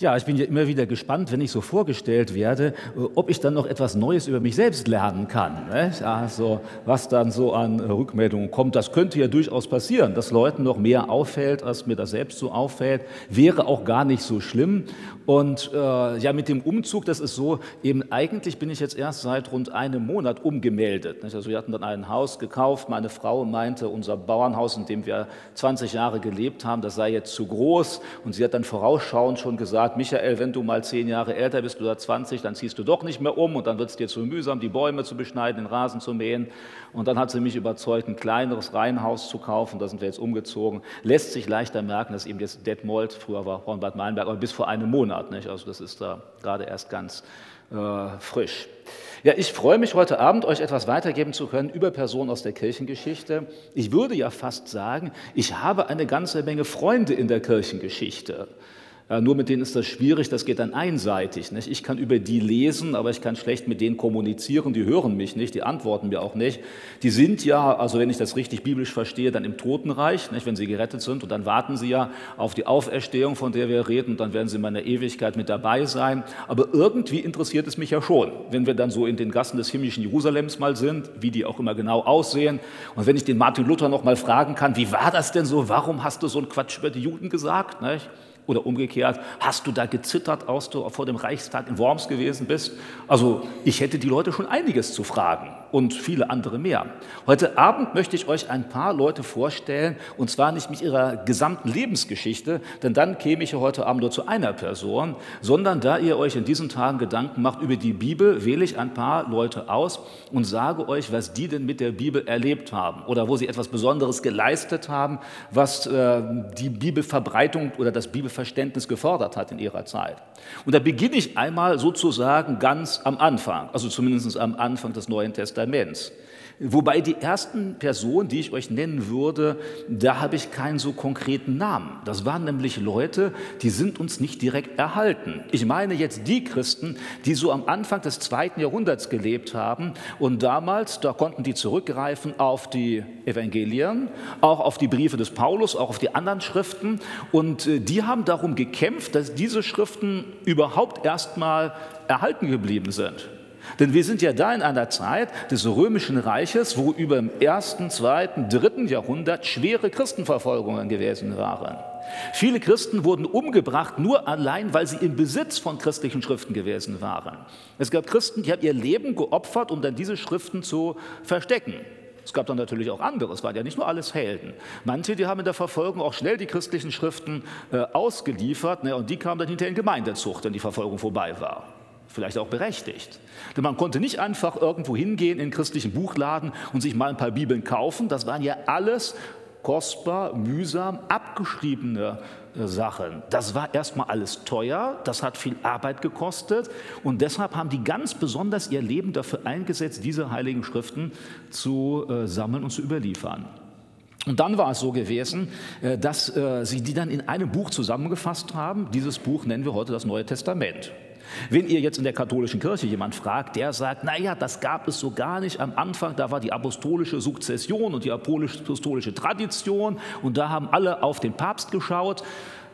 Ja, ich bin ja immer wieder gespannt, wenn ich so vorgestellt werde, äh, ob ich dann noch etwas Neues über mich selbst lernen kann. Also, was dann so an Rückmeldungen kommt, das könnte ja durchaus passieren, dass Leuten noch mehr auffällt, als mir das selbst so auffällt. Wäre auch gar nicht so schlimm. Und äh, ja, mit dem Umzug, das ist so, eben eigentlich bin ich jetzt erst seit rund einem Monat umgemeldet. Nicht? Also wir hatten dann ein Haus gekauft. Meine Frau meinte, unser Bauernhaus, in dem wir 20 Jahre gelebt haben, das sei jetzt zu groß. Und sie hat dann vorausschauend schon gesagt, gesagt, Michael, wenn du mal zehn Jahre älter bist oder 20, dann ziehst du doch nicht mehr um und dann wird es dir zu mühsam, die Bäume zu beschneiden, den Rasen zu mähen. Und dann hat sie mich überzeugt, ein kleineres Reihenhaus zu kaufen. Da sind wir jetzt umgezogen. Lässt sich leichter merken, dass eben jetzt Detmold, früher war Hornbad Meilenberg, aber bis vor einem Monat. Nicht? Also das ist da gerade erst ganz äh, frisch. Ja, ich freue mich heute Abend, euch etwas weitergeben zu können über Personen aus der Kirchengeschichte. Ich würde ja fast sagen, ich habe eine ganze Menge Freunde in der Kirchengeschichte. Ja, nur mit denen ist das schwierig, das geht dann einseitig. Nicht? Ich kann über die lesen, aber ich kann schlecht mit denen kommunizieren, die hören mich nicht, die antworten mir auch nicht. Die sind ja, also wenn ich das richtig biblisch verstehe, dann im Totenreich, nicht? wenn sie gerettet sind und dann warten sie ja auf die Auferstehung, von der wir reden, und dann werden sie in meiner Ewigkeit mit dabei sein. Aber irgendwie interessiert es mich ja schon, wenn wir dann so in den Gassen des himmlischen Jerusalems mal sind, wie die auch immer genau aussehen. Und wenn ich den Martin Luther noch mal fragen kann, wie war das denn so, warum hast du so einen Quatsch über die Juden gesagt? Nicht? Oder umgekehrt, hast du da gezittert, als du vor dem Reichstag in Worms gewesen bist? Also ich hätte die Leute schon einiges zu fragen und viele andere mehr. Heute Abend möchte ich euch ein paar Leute vorstellen, und zwar nicht mit ihrer gesamten Lebensgeschichte, denn dann käme ich heute Abend nur zu einer Person, sondern da ihr euch in diesen Tagen Gedanken macht über die Bibel, wähle ich ein paar Leute aus und sage euch, was die denn mit der Bibel erlebt haben oder wo sie etwas Besonderes geleistet haben, was äh, die Bibelverbreitung oder das Bibelverständnis gefordert hat in ihrer Zeit. Und da beginne ich einmal sozusagen ganz am Anfang, also zumindest am Anfang des Neuen Testaments. Wobei die ersten Personen, die ich euch nennen würde, da habe ich keinen so konkreten Namen. Das waren nämlich Leute, die sind uns nicht direkt erhalten. Ich meine jetzt die Christen, die so am Anfang des zweiten Jahrhunderts gelebt haben und damals, da konnten die zurückgreifen auf die Evangelien, auch auf die Briefe des Paulus, auch auf die anderen Schriften und äh, die haben darum gekämpft, dass diese Schriften überhaupt erstmal erhalten geblieben sind. Denn wir sind ja da in einer Zeit des römischen Reiches, wo über im ersten, zweiten, dritten Jahrhundert schwere Christenverfolgungen gewesen waren. Viele Christen wurden umgebracht nur allein, weil sie im Besitz von christlichen Schriften gewesen waren. Es gab Christen, die haben ihr Leben geopfert, um dann diese Schriften zu verstecken. Es gab dann natürlich auch andere, es waren ja nicht nur alles Helden. Manche, die haben in der Verfolgung auch schnell die christlichen Schriften äh, ausgeliefert ne, und die kamen dann hinterher in Gemeindezucht, wenn die Verfolgung vorbei war vielleicht auch berechtigt. Denn man konnte nicht einfach irgendwo hingehen in einen christlichen Buchladen und sich mal ein paar Bibeln kaufen. Das waren ja alles kostbar, mühsam abgeschriebene äh, Sachen. Das war erstmal alles teuer, das hat viel Arbeit gekostet und deshalb haben die ganz besonders ihr Leben dafür eingesetzt, diese heiligen Schriften zu äh, sammeln und zu überliefern. Und dann war es so gewesen, äh, dass sie die dann in einem Buch zusammengefasst haben. Dieses Buch nennen wir heute das Neue Testament. Wenn ihr jetzt in der katholischen Kirche jemand fragt, der sagt, naja, das gab es so gar nicht am Anfang, da war die apostolische Sukzession und die apostolische Tradition und da haben alle auf den Papst geschaut,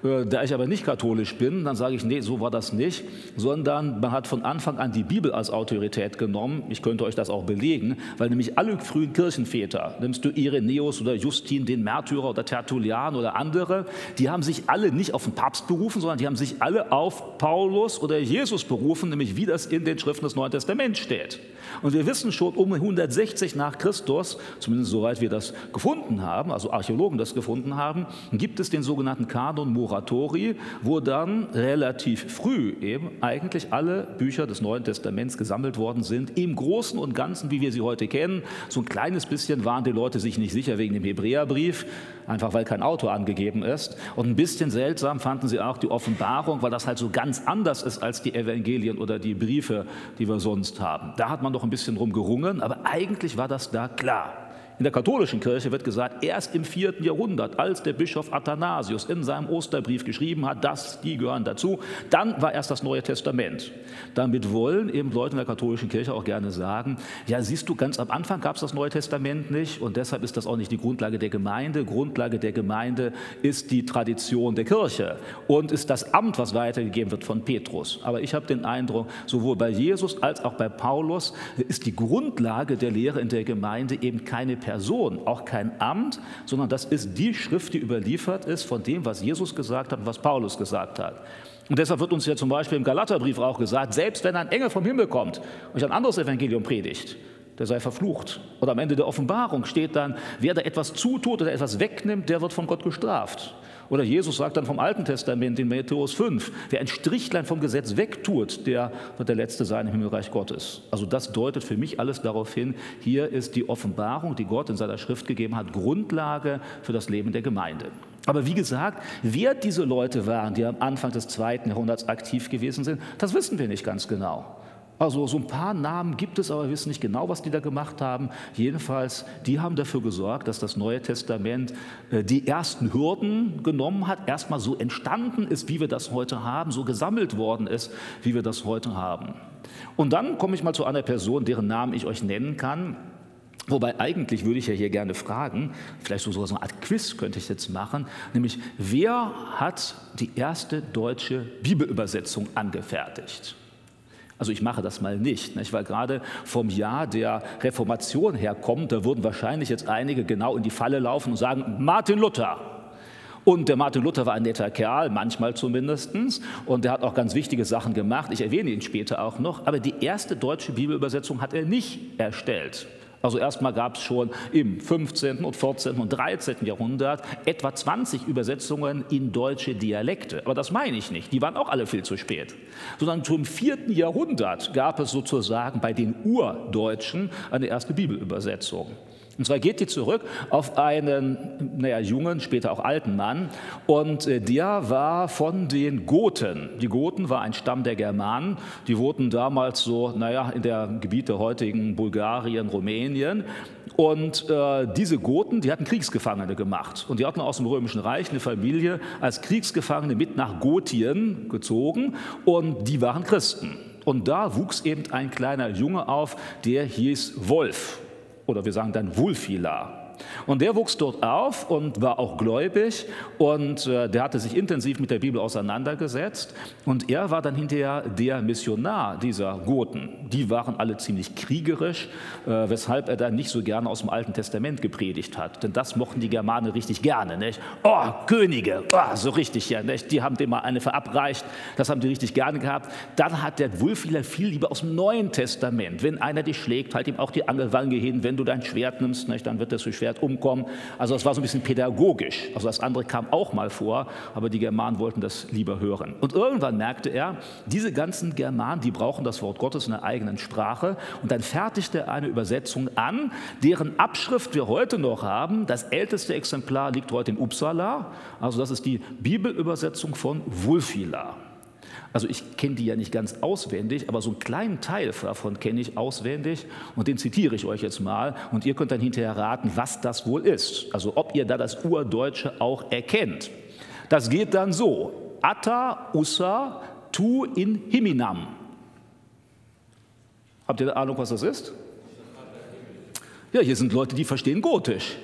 äh, da ich aber nicht katholisch bin, dann sage ich, nee, so war das nicht, sondern man hat von Anfang an die Bibel als Autorität genommen. Ich könnte euch das auch belegen, weil nämlich alle frühen Kirchenväter, nimmst du Irenäus oder Justin, den Märtyrer oder Tertullian oder andere, die haben sich alle nicht auf den Papst berufen, sondern die haben sich alle auf Paulus oder Jesus berufen, nämlich wie das in den Schriften des Neuen Testaments steht. Und wir wissen schon um 160 nach Christus, zumindest soweit wir das gefunden haben, also Archäologen das gefunden haben, gibt es den sogenannten Kanon Moratori, wo dann relativ früh eben eigentlich alle Bücher des Neuen Testaments gesammelt worden sind, im Großen und Ganzen, wie wir sie heute kennen. So ein kleines bisschen waren die Leute sich nicht sicher wegen dem Hebräerbrief, einfach weil kein Autor angegeben ist. Und ein bisschen seltsam fanden sie auch die Offenbarung, weil das halt so ganz anders ist als die Evangelien oder die Briefe, die wir sonst haben. Da hat man doch ein bisschen drum gerungen, aber eigentlich war das da klar. In der katholischen Kirche wird gesagt, erst im vierten Jahrhundert, als der Bischof Athanasius in seinem Osterbrief geschrieben hat, dass die gehören dazu, dann war erst das Neue Testament. Damit wollen eben Leute in der katholischen Kirche auch gerne sagen, ja, siehst du, ganz am Anfang gab es das Neue Testament nicht und deshalb ist das auch nicht die Grundlage der Gemeinde. Grundlage der Gemeinde ist die Tradition der Kirche und ist das Amt, was weitergegeben wird von Petrus. Aber ich habe den Eindruck, sowohl bei Jesus als auch bei Paulus ist die Grundlage der Lehre in der Gemeinde eben keine Person, auch kein Amt, sondern das ist die Schrift, die überliefert ist von dem, was Jesus gesagt hat und was Paulus gesagt hat. Und deshalb wird uns ja zum Beispiel im Galaterbrief auch gesagt, selbst wenn ein Engel vom Himmel kommt und ein anderes Evangelium predigt, der sei verflucht. Oder am Ende der Offenbarung steht dann, wer da etwas zutut oder etwas wegnimmt, der wird von Gott gestraft. Oder Jesus sagt dann vom Alten Testament in Matthäus 5, wer ein Strichlein vom Gesetz wegtut, der wird der Letzte sein im Himmelreich Gottes. Also das deutet für mich alles darauf hin, hier ist die Offenbarung, die Gott in seiner Schrift gegeben hat, Grundlage für das Leben der Gemeinde. Aber wie gesagt, wer diese Leute waren, die am Anfang des zweiten Jahrhunderts aktiv gewesen sind, das wissen wir nicht ganz genau. Also so ein paar Namen gibt es, aber wir wissen nicht genau, was die da gemacht haben. Jedenfalls, die haben dafür gesorgt, dass das Neue Testament äh, die ersten Hürden genommen hat, erstmal so entstanden ist, wie wir das heute haben, so gesammelt worden ist, wie wir das heute haben. Und dann komme ich mal zu einer Person, deren Namen ich euch nennen kann. Wobei eigentlich würde ich ja hier gerne fragen, vielleicht so eine Art Quiz könnte ich jetzt machen, nämlich wer hat die erste deutsche Bibelübersetzung angefertigt? Also ich mache das mal nicht, nicht, weil gerade vom Jahr der Reformation herkommt, da würden wahrscheinlich jetzt einige genau in die Falle laufen und sagen, Martin Luther. Und der Martin Luther war ein netter Kerl, manchmal zumindest, und der hat auch ganz wichtige Sachen gemacht. Ich erwähne ihn später auch noch, aber die erste deutsche Bibelübersetzung hat er nicht erstellt. Also erstmal gab es schon im 15. und 14. und 13. Jahrhundert etwa 20 Übersetzungen in deutsche Dialekte. Aber das meine ich nicht, die waren auch alle viel zu spät. Sondern zum 4. Jahrhundert gab es sozusagen bei den Urdeutschen eine erste Bibelübersetzung. Und zwar geht die zurück auf einen naja, jungen, später auch alten Mann. Und äh, der war von den Goten. Die Goten war ein Stamm der Germanen. Die wurden damals so, naja, in der Gebiet der heutigen Bulgarien, Rumänien. Und äh, diese Goten, die hatten Kriegsgefangene gemacht. Und die hatten aus dem Römischen Reich eine Familie als Kriegsgefangene mit nach Gotien gezogen. Und die waren Christen. Und da wuchs eben ein kleiner Junge auf, der hieß Wolf oder wir sagen dann Wulfila. Und der wuchs dort auf und war auch gläubig und äh, der hatte sich intensiv mit der Bibel auseinandergesetzt. Und er war dann hinterher der Missionar dieser Goten. Die waren alle ziemlich kriegerisch, äh, weshalb er dann nicht so gerne aus dem Alten Testament gepredigt hat. Denn das mochten die Germanen richtig gerne. Nicht? Oh, Könige, oh, so richtig ja. Nicht? Die haben dem mal eine verabreicht, das haben die richtig gerne gehabt. Dann hat der Wulfiler viel lieber aus dem Neuen Testament. Wenn einer dich schlägt, halt ihm auch die Angelwange hin. Wenn du dein Schwert nimmst, nicht, dann wird das so Schwert umkommen. Also es war so ein bisschen pädagogisch. Also das andere kam auch mal vor, aber die Germanen wollten das lieber hören. Und irgendwann merkte er, diese ganzen Germanen, die brauchen das Wort Gottes in der eigenen Sprache. Und dann fertigte er eine Übersetzung an, deren Abschrift wir heute noch haben. Das älteste Exemplar liegt heute in Uppsala. Also das ist die Bibelübersetzung von Wulfila. Also ich kenne die ja nicht ganz auswendig, aber so einen kleinen Teil davon kenne ich auswendig und den zitiere ich euch jetzt mal und ihr könnt dann hinterher raten, was das wohl ist. Also ob ihr da das Urdeutsche auch erkennt. Das geht dann so. Atta ussa tu in himinam. Habt ihr eine Ahnung, was das ist? Ja, hier sind Leute, die verstehen Gotisch.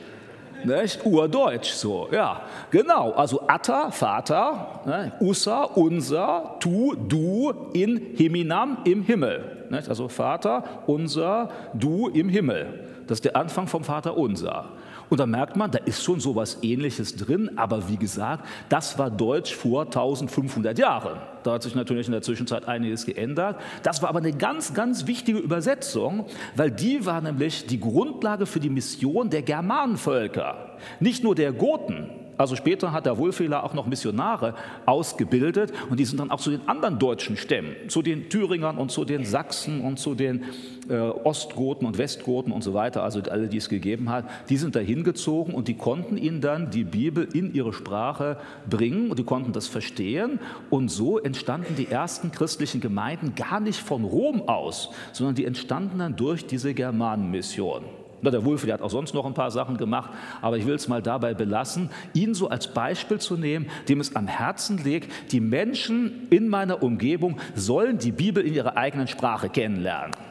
Nicht? Urdeutsch so, ja, genau. Also Atta, Vater, ne? Ussa, unser, tu, du, in Himinam, im Himmel. Nicht? Also Vater, unser, du im Himmel. Das ist der Anfang vom Vater unser. Und da merkt man, da ist schon so etwas Ähnliches drin, aber wie gesagt, das war Deutsch vor 1500 Jahren. Da hat sich natürlich in der Zwischenzeit einiges geändert. Das war aber eine ganz, ganz wichtige Übersetzung, weil die war nämlich die Grundlage für die Mission der Germanenvölker. Nicht nur der Goten, also später hat der Wulfehler auch noch Missionare ausgebildet und die sind dann auch zu den anderen deutschen Stämmen, zu den Thüringern und zu den Sachsen und zu den äh, Ostgoten und Westgoten und so weiter, also alle, die es gegeben hat, die sind da hingezogen und die konnten ihnen dann die Bibel in ihre Sprache bringen und die konnten das verstehen und so entstanden die ersten christlichen Gemeinden gar nicht von Rom aus, sondern die entstanden dann durch diese Germanenmission. Der Wulf, der hat auch sonst noch ein paar Sachen gemacht, aber ich will es mal dabei belassen, ihn so als Beispiel zu nehmen, dem es am Herzen liegt, die Menschen in meiner Umgebung sollen die Bibel in ihrer eigenen Sprache kennenlernen.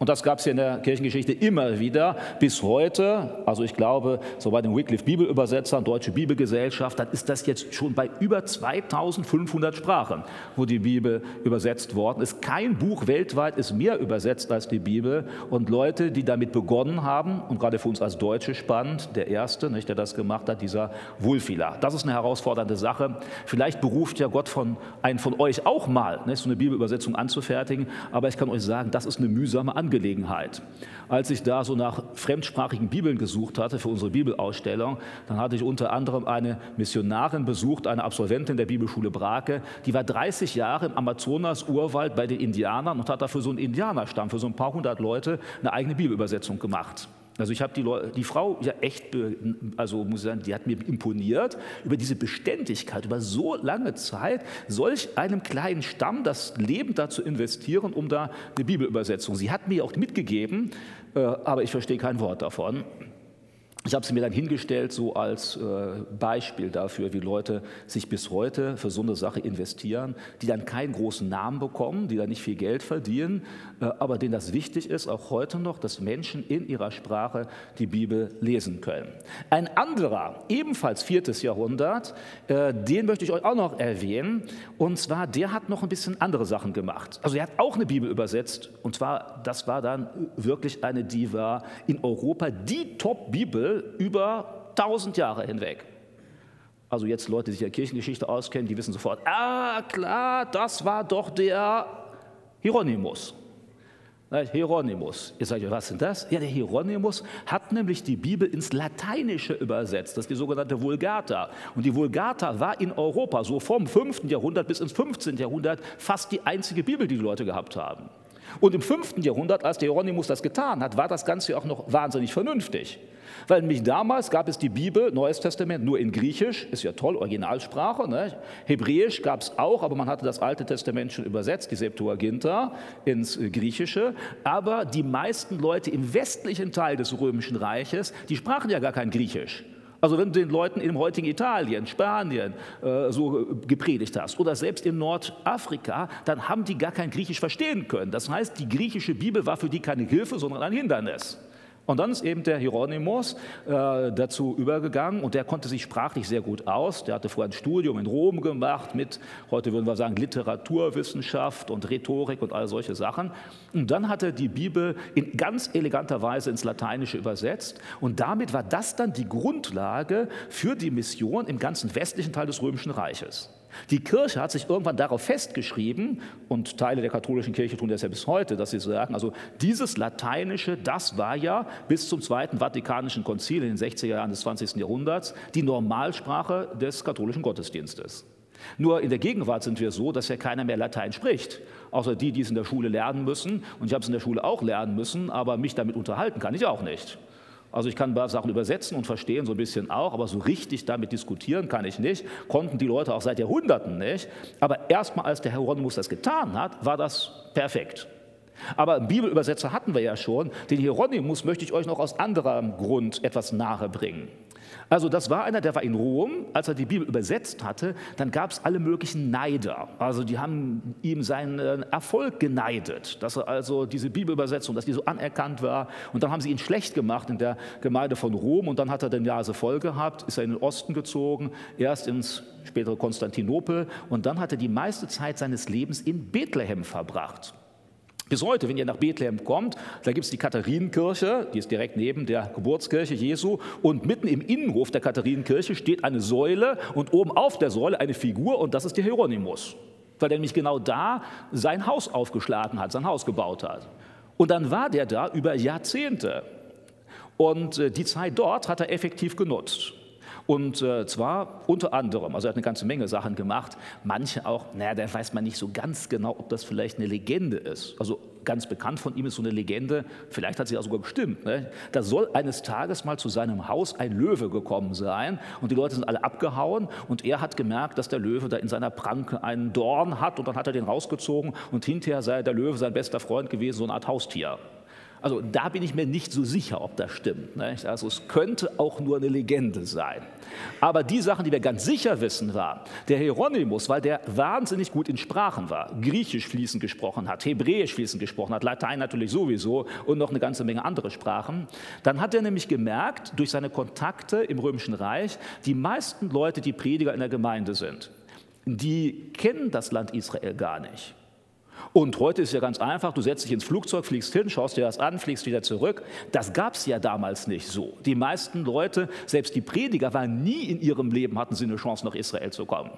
Und das gab es ja in der Kirchengeschichte immer wieder bis heute. Also ich glaube, so bei den Wycliffe Bibelübersetzern, Deutsche Bibelgesellschaft, dann ist das jetzt schon bei über 2500 Sprachen, wo die Bibel übersetzt worden ist. Kein Buch weltweit ist mehr übersetzt als die Bibel. Und Leute, die damit begonnen haben, und gerade für uns als Deutsche spannend, der Erste, nicht, der das gemacht hat, dieser Wulfila. Das ist eine herausfordernde Sache. Vielleicht beruft ja Gott von, einen von euch auch mal, nicht, so eine Bibelübersetzung anzufertigen. Aber ich kann euch sagen, das ist eine mühsame Angelegenheit. Angelegenheit. Als ich da so nach fremdsprachigen Bibeln gesucht hatte für unsere Bibelausstellung, dann hatte ich unter anderem eine Missionarin besucht, eine Absolventin der Bibelschule Brake, die war 30 Jahre im Amazonas-Urwald bei den Indianern und hat da für so einen Indianerstamm, für so ein paar hundert Leute, eine eigene Bibelübersetzung gemacht. Also ich habe die, die, Frau ja echt, also muss ich sagen, die hat mir imponiert über diese Beständigkeit, über so lange Zeit, solch einem kleinen Stamm das Leben dazu investieren, um da eine Bibelübersetzung. Sie hat mir auch mitgegeben, äh, aber ich verstehe kein Wort davon. Ich habe sie mir dann hingestellt, so als äh, Beispiel dafür, wie Leute sich bis heute für so eine Sache investieren, die dann keinen großen Namen bekommen, die dann nicht viel Geld verdienen, aber denen das wichtig ist, auch heute noch, dass Menschen in ihrer Sprache die Bibel lesen können. Ein anderer, ebenfalls viertes Jahrhundert, äh, den möchte ich euch auch noch erwähnen, und zwar, der hat noch ein bisschen andere Sachen gemacht. Also er hat auch eine Bibel übersetzt, und zwar, das war dann wirklich eine, die war in Europa die Top-Bibel, über 1000 Jahre hinweg. Also jetzt Leute, die sich in der Kirchengeschichte auskennen, die wissen sofort, ah klar, das war doch der Hieronymus. Hieronymus. Ihr sagt, was ist das? Ja, der Hieronymus hat nämlich die Bibel ins Lateinische übersetzt. Das ist die sogenannte Vulgata. Und die Vulgata war in Europa so vom 5. Jahrhundert bis ins 15. Jahrhundert fast die einzige Bibel, die die Leute gehabt haben. Und im 5. Jahrhundert, als Hieronymus das getan hat, war das Ganze auch noch wahnsinnig vernünftig. Weil nämlich damals gab es die Bibel, Neues Testament, nur in Griechisch, ist ja toll, Originalsprache. Ne? Hebräisch gab es auch, aber man hatte das Alte Testament schon übersetzt, die Septuaginta, ins Griechische. Aber die meisten Leute im westlichen Teil des Römischen Reiches, die sprachen ja gar kein Griechisch. Also wenn du den Leuten im heutigen Italien, Spanien äh, so gepredigt hast oder selbst in Nordafrika, dann haben die gar kein Griechisch verstehen können. Das heißt, die griechische Bibel war für die keine Hilfe, sondern ein Hindernis. Und dann ist eben der Hieronymus äh, dazu übergegangen und der konnte sich sprachlich sehr gut aus. Der hatte vorher ein Studium in Rom gemacht mit, heute würden wir sagen, Literaturwissenschaft und Rhetorik und all solche Sachen. Und dann hat er die Bibel in ganz eleganter Weise ins Lateinische übersetzt und damit war das dann die Grundlage für die Mission im ganzen westlichen Teil des Römischen Reiches. Die Kirche hat sich irgendwann darauf festgeschrieben, und Teile der katholischen Kirche tun das ja bis heute, dass sie sagen, also dieses Lateinische, das war ja bis zum Zweiten Vatikanischen Konzil in den 60er Jahren des 20. Jahrhunderts die Normalsprache des katholischen Gottesdienstes. Nur in der Gegenwart sind wir so, dass ja keiner mehr Latein spricht, außer die, die es in der Schule lernen müssen. Und ich habe es in der Schule auch lernen müssen, aber mich damit unterhalten kann ich auch nicht. Also ich kann Sachen übersetzen und verstehen so ein bisschen auch, aber so richtig damit diskutieren kann ich nicht. Konnten die Leute auch seit Jahrhunderten nicht. Aber erstmal, als der Hieronymus das getan hat, war das perfekt. Aber einen Bibelübersetzer hatten wir ja schon. Den Hieronymus möchte ich euch noch aus anderem Grund etwas nahe bringen. Also das war einer, der war in Rom, als er die Bibel übersetzt hatte, dann gab es alle möglichen Neider. Also die haben ihm seinen Erfolg geneidet, dass er also diese Bibelübersetzung, dass die so anerkannt war. Und dann haben sie ihn schlecht gemacht in der Gemeinde von Rom und dann hat er den Nase voll gehabt, ist er in den Osten gezogen, erst ins spätere Konstantinopel und dann hat er die meiste Zeit seines Lebens in Bethlehem verbracht. Bis heute, wenn ihr nach Bethlehem kommt, da gibt es die Katharinenkirche, die ist direkt neben der Geburtskirche Jesu. Und mitten im Innenhof der Katharinenkirche steht eine Säule und oben auf der Säule eine Figur und das ist der Hieronymus, weil er nämlich genau da sein Haus aufgeschlagen hat, sein Haus gebaut hat. Und dann war der da über Jahrzehnte. Und äh, die Zeit dort hat er effektiv genutzt. Und äh, zwar unter anderem, also er hat eine ganze Menge Sachen gemacht, manche auch, naja, da weiß man nicht so ganz genau, ob das vielleicht eine Legende ist. Also ganz bekannt von ihm ist so eine Legende, vielleicht hat sie ja sogar bestimmt. Ne? Da soll eines Tages mal zu seinem Haus ein Löwe gekommen sein und die Leute sind alle abgehauen und er hat gemerkt, dass der Löwe da in seiner Pranke einen Dorn hat und dann hat er den rausgezogen und hinterher sei der Löwe sein bester Freund gewesen, so eine Art Haustier. Also da bin ich mir nicht so sicher, ob das stimmt. Nicht? Also es könnte auch nur eine Legende sein. Aber die Sachen, die wir ganz sicher wissen, war, der Hieronymus, weil der wahnsinnig gut in Sprachen war, Griechisch fließend gesprochen hat, Hebräisch fließend gesprochen hat, Latein natürlich sowieso und noch eine ganze Menge andere Sprachen, dann hat er nämlich gemerkt, durch seine Kontakte im Römischen Reich, die meisten Leute, die Prediger in der Gemeinde sind, die kennen das Land Israel gar nicht. Und heute ist ja ganz einfach, du setzt dich ins Flugzeug, fliegst hin, schaust dir das an, fliegst wieder zurück. Das gab es ja damals nicht so. Die meisten Leute, selbst die Prediger, waren nie in ihrem Leben, hatten sie eine Chance, nach Israel zu kommen.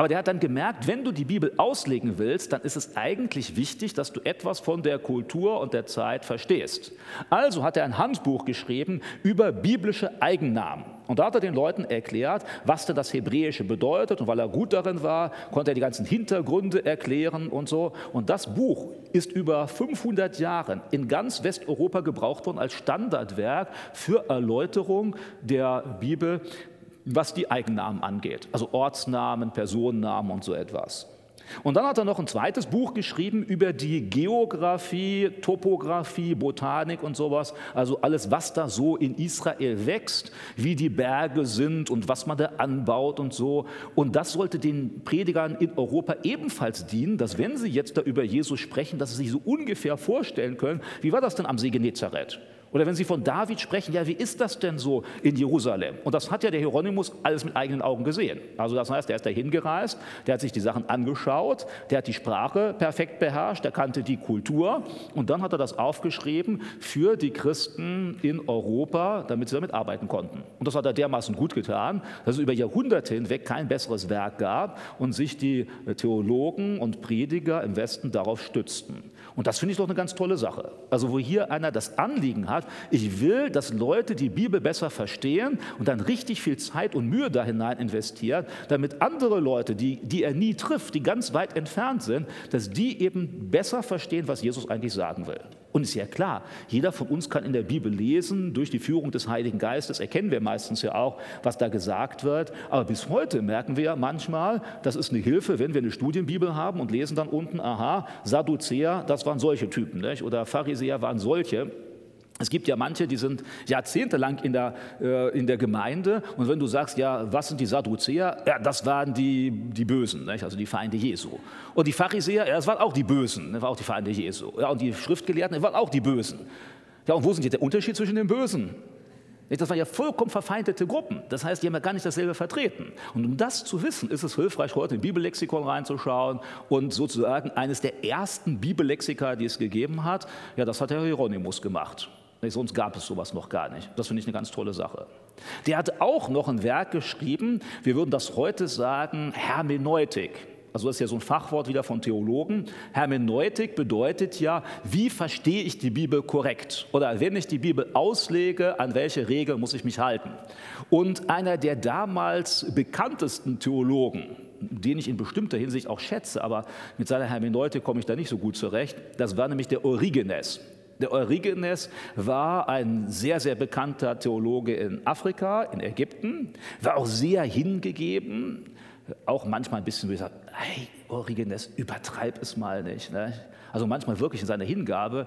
Aber der hat dann gemerkt, wenn du die Bibel auslegen willst, dann ist es eigentlich wichtig, dass du etwas von der Kultur und der Zeit verstehst. Also hat er ein Handbuch geschrieben über biblische Eigennamen. Und da hat er den Leuten erklärt, was denn das Hebräische bedeutet. Und weil er gut darin war, konnte er die ganzen Hintergründe erklären und so. Und das Buch ist über 500 Jahre in ganz Westeuropa gebraucht worden als Standardwerk für Erläuterung der Bibel was die Eigennamen angeht, also Ortsnamen, Personennamen und so etwas. Und dann hat er noch ein zweites Buch geschrieben über die Geografie, Topographie, Botanik und sowas, also alles, was da so in Israel wächst, wie die Berge sind und was man da anbaut und so. Und das sollte den Predigern in Europa ebenfalls dienen, dass wenn sie jetzt da über Jesus sprechen, dass sie sich so ungefähr vorstellen können, wie war das denn am See Genezareth? Oder wenn Sie von David sprechen, ja, wie ist das denn so in Jerusalem? Und das hat ja der Hieronymus alles mit eigenen Augen gesehen. Also das heißt, er ist da hingereist, der hat sich die Sachen angeschaut, der hat die Sprache perfekt beherrscht, der kannte die Kultur und dann hat er das aufgeschrieben für die Christen in Europa, damit sie damit arbeiten konnten. Und das hat er dermaßen gut getan, dass es über Jahrhunderte hinweg kein besseres Werk gab und sich die Theologen und Prediger im Westen darauf stützten. Und das finde ich doch eine ganz tolle Sache. Also wo hier einer das Anliegen hat, ich will, dass Leute die Bibel besser verstehen und dann richtig viel Zeit und Mühe da hinein investiert, damit andere Leute, die, die er nie trifft, die ganz weit entfernt sind, dass die eben besser verstehen, was Jesus eigentlich sagen will. Und ist ja klar, jeder von uns kann in der Bibel lesen, durch die Führung des Heiligen Geistes erkennen wir meistens ja auch, was da gesagt wird. Aber bis heute merken wir ja manchmal, das ist eine Hilfe, wenn wir eine Studienbibel haben und lesen dann unten, aha, Sadduzäer, das waren solche Typen, nicht? oder Pharisäer waren solche. Es gibt ja manche, die sind jahrzehntelang in der, äh, in der Gemeinde und wenn du sagst, ja, was sind die Sadduzäer? Ja, das waren die, die Bösen, nicht? also die Feinde Jesu. Und die Pharisäer, ja, das waren auch die Bösen, das waren auch die Feinde Jesu. Ja, und die Schriftgelehrten, das waren auch die Bösen. Ja, und wo sind jetzt der Unterschied zwischen den Bösen? Das waren ja vollkommen verfeindete Gruppen. Das heißt, die haben ja gar nicht dasselbe vertreten. Und um das zu wissen, ist es hilfreich, heute in Bibellexikon reinzuschauen und sozusagen eines der ersten Bibellexika, die es gegeben hat, ja, das hat der Hieronymus gemacht. Nee, sonst gab es sowas noch gar nicht. Das finde ich eine ganz tolle Sache. Der hat auch noch ein Werk geschrieben, wir würden das heute sagen, Hermeneutik. Also das ist ja so ein Fachwort wieder von Theologen. Hermeneutik bedeutet ja, wie verstehe ich die Bibel korrekt? Oder wenn ich die Bibel auslege, an welche Regeln muss ich mich halten? Und einer der damals bekanntesten Theologen, den ich in bestimmter Hinsicht auch schätze, aber mit seiner Hermeneutik komme ich da nicht so gut zurecht, das war nämlich der Origenes. Der Eurigenes war ein sehr, sehr bekannter Theologe in Afrika, in Ägypten, war auch sehr hingegeben, auch manchmal ein bisschen wie gesagt, hey, Origenes, übertreib es mal nicht. Ne? Also manchmal wirklich in seiner Hingabe.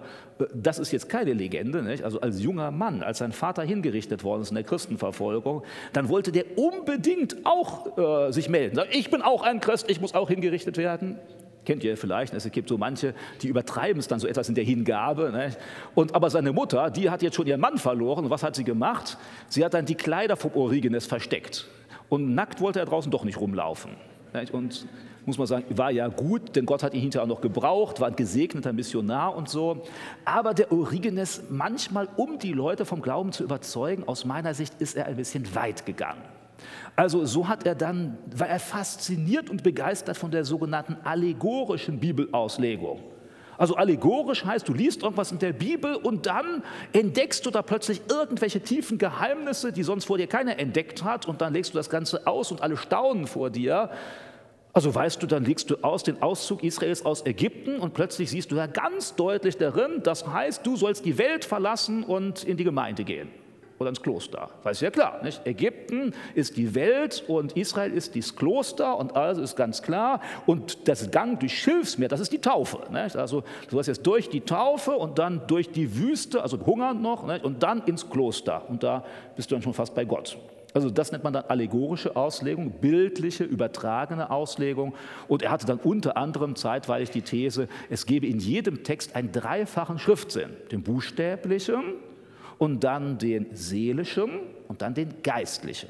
Das ist jetzt keine Legende. Nicht? Also als junger Mann, als sein Vater hingerichtet worden ist in der Christenverfolgung, dann wollte der unbedingt auch äh, sich melden. Ich bin auch ein Christ, ich muss auch hingerichtet werden. Kennt ihr vielleicht, es gibt so manche, die übertreiben es dann so etwas in der Hingabe. Ne? Und, aber seine Mutter, die hat jetzt schon ihren Mann verloren. Und was hat sie gemacht? Sie hat dann die Kleider vom Origenes versteckt. Und nackt wollte er draußen doch nicht rumlaufen. Ne? Und muss man sagen, war ja gut, denn Gott hat ihn hinterher noch gebraucht, war ein gesegneter Missionar und so. Aber der Origenes, manchmal, um die Leute vom Glauben zu überzeugen, aus meiner Sicht ist er ein bisschen weit gegangen. Also so hat er dann, war er fasziniert und begeistert von der sogenannten allegorischen Bibelauslegung. Also allegorisch heißt, du liest irgendwas in der Bibel und dann entdeckst du da plötzlich irgendwelche tiefen Geheimnisse, die sonst vor dir keiner entdeckt hat und dann legst du das Ganze aus und alle staunen vor dir. Also weißt du, dann legst du aus den Auszug Israels aus Ägypten und plötzlich siehst du da ganz deutlich darin, das heißt, du sollst die Welt verlassen und in die Gemeinde gehen. Oder ins Kloster. Das ist ja klar. Nicht? Ägypten ist die Welt und Israel ist das Kloster und alles ist ganz klar. Und das Gang durch Schilfsmeer, das ist die Taufe. Nicht? Also du hast jetzt durch die Taufe und dann durch die Wüste, also Hunger noch, nicht? und dann ins Kloster. Und da bist du dann schon fast bei Gott. Also das nennt man dann allegorische Auslegung, bildliche, übertragene Auslegung. Und er hatte dann unter anderem zeitweilig die These, es gebe in jedem Text einen dreifachen Schriftsinn, den buchstäblichen und dann den seelischen und dann den geistlichen.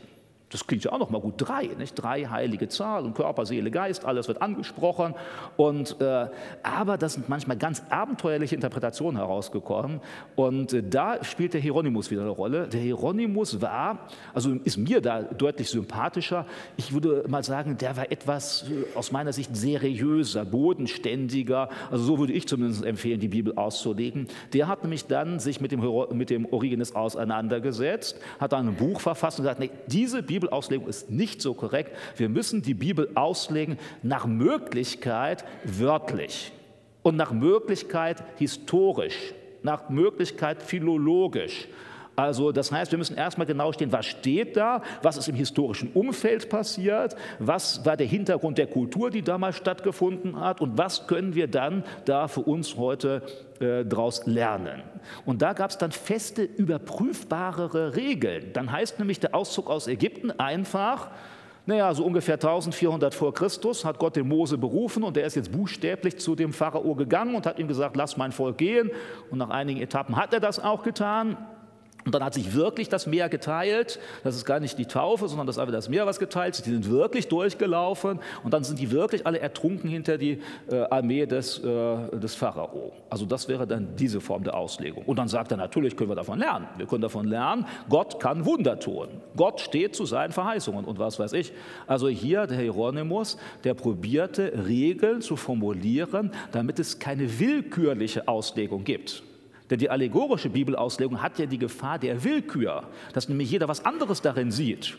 Das klingt ja auch noch mal gut. Drei, nicht? Drei heilige Zahlen, Körper, Seele, Geist, alles wird angesprochen. Und, äh, aber das sind manchmal ganz abenteuerliche Interpretationen herausgekommen. Und äh, da spielt der Hieronymus wieder eine Rolle. Der Hieronymus war, also ist mir da deutlich sympathischer. Ich würde mal sagen, der war etwas äh, aus meiner Sicht seriöser, bodenständiger. Also so würde ich zumindest empfehlen, die Bibel auszulegen. Der hat nämlich dann sich mit dem, mit dem Origenes auseinandergesetzt, hat dann ein Buch verfasst und gesagt, nee, diese Bibel Bibelauslegung ist nicht so korrekt. Wir müssen die Bibel auslegen nach Möglichkeit wörtlich und nach Möglichkeit historisch, nach Möglichkeit philologisch. Also das heißt, wir müssen erstmal genau stehen, was steht da, was ist im historischen Umfeld passiert, was war der Hintergrund der Kultur, die damals stattgefunden hat und was können wir dann da für uns heute äh, daraus lernen. Und da gab es dann feste, überprüfbarere Regeln. Dann heißt nämlich der Auszug aus Ägypten einfach, naja, so ungefähr 1400 vor Christus hat Gott den Mose berufen und der ist jetzt buchstäblich zu dem Pharao gegangen und hat ihm gesagt, lass mein Volk gehen. Und nach einigen Etappen hat er das auch getan. Und dann hat sich wirklich das Meer geteilt. Das ist gar nicht die Taufe, sondern das ist einfach das Meer, was geteilt ist. Die sind wirklich durchgelaufen und dann sind die wirklich alle ertrunken hinter die äh, Armee des, äh, des Pharao. Also das wäre dann diese Form der Auslegung. Und dann sagt er, natürlich können wir davon lernen. Wir können davon lernen, Gott kann Wunder tun. Gott steht zu seinen Verheißungen und was weiß ich. Also hier der Hieronymus, der probierte Regeln zu formulieren, damit es keine willkürliche Auslegung gibt. Denn die allegorische Bibelauslegung hat ja die Gefahr der Willkür, dass nämlich jeder was anderes darin sieht.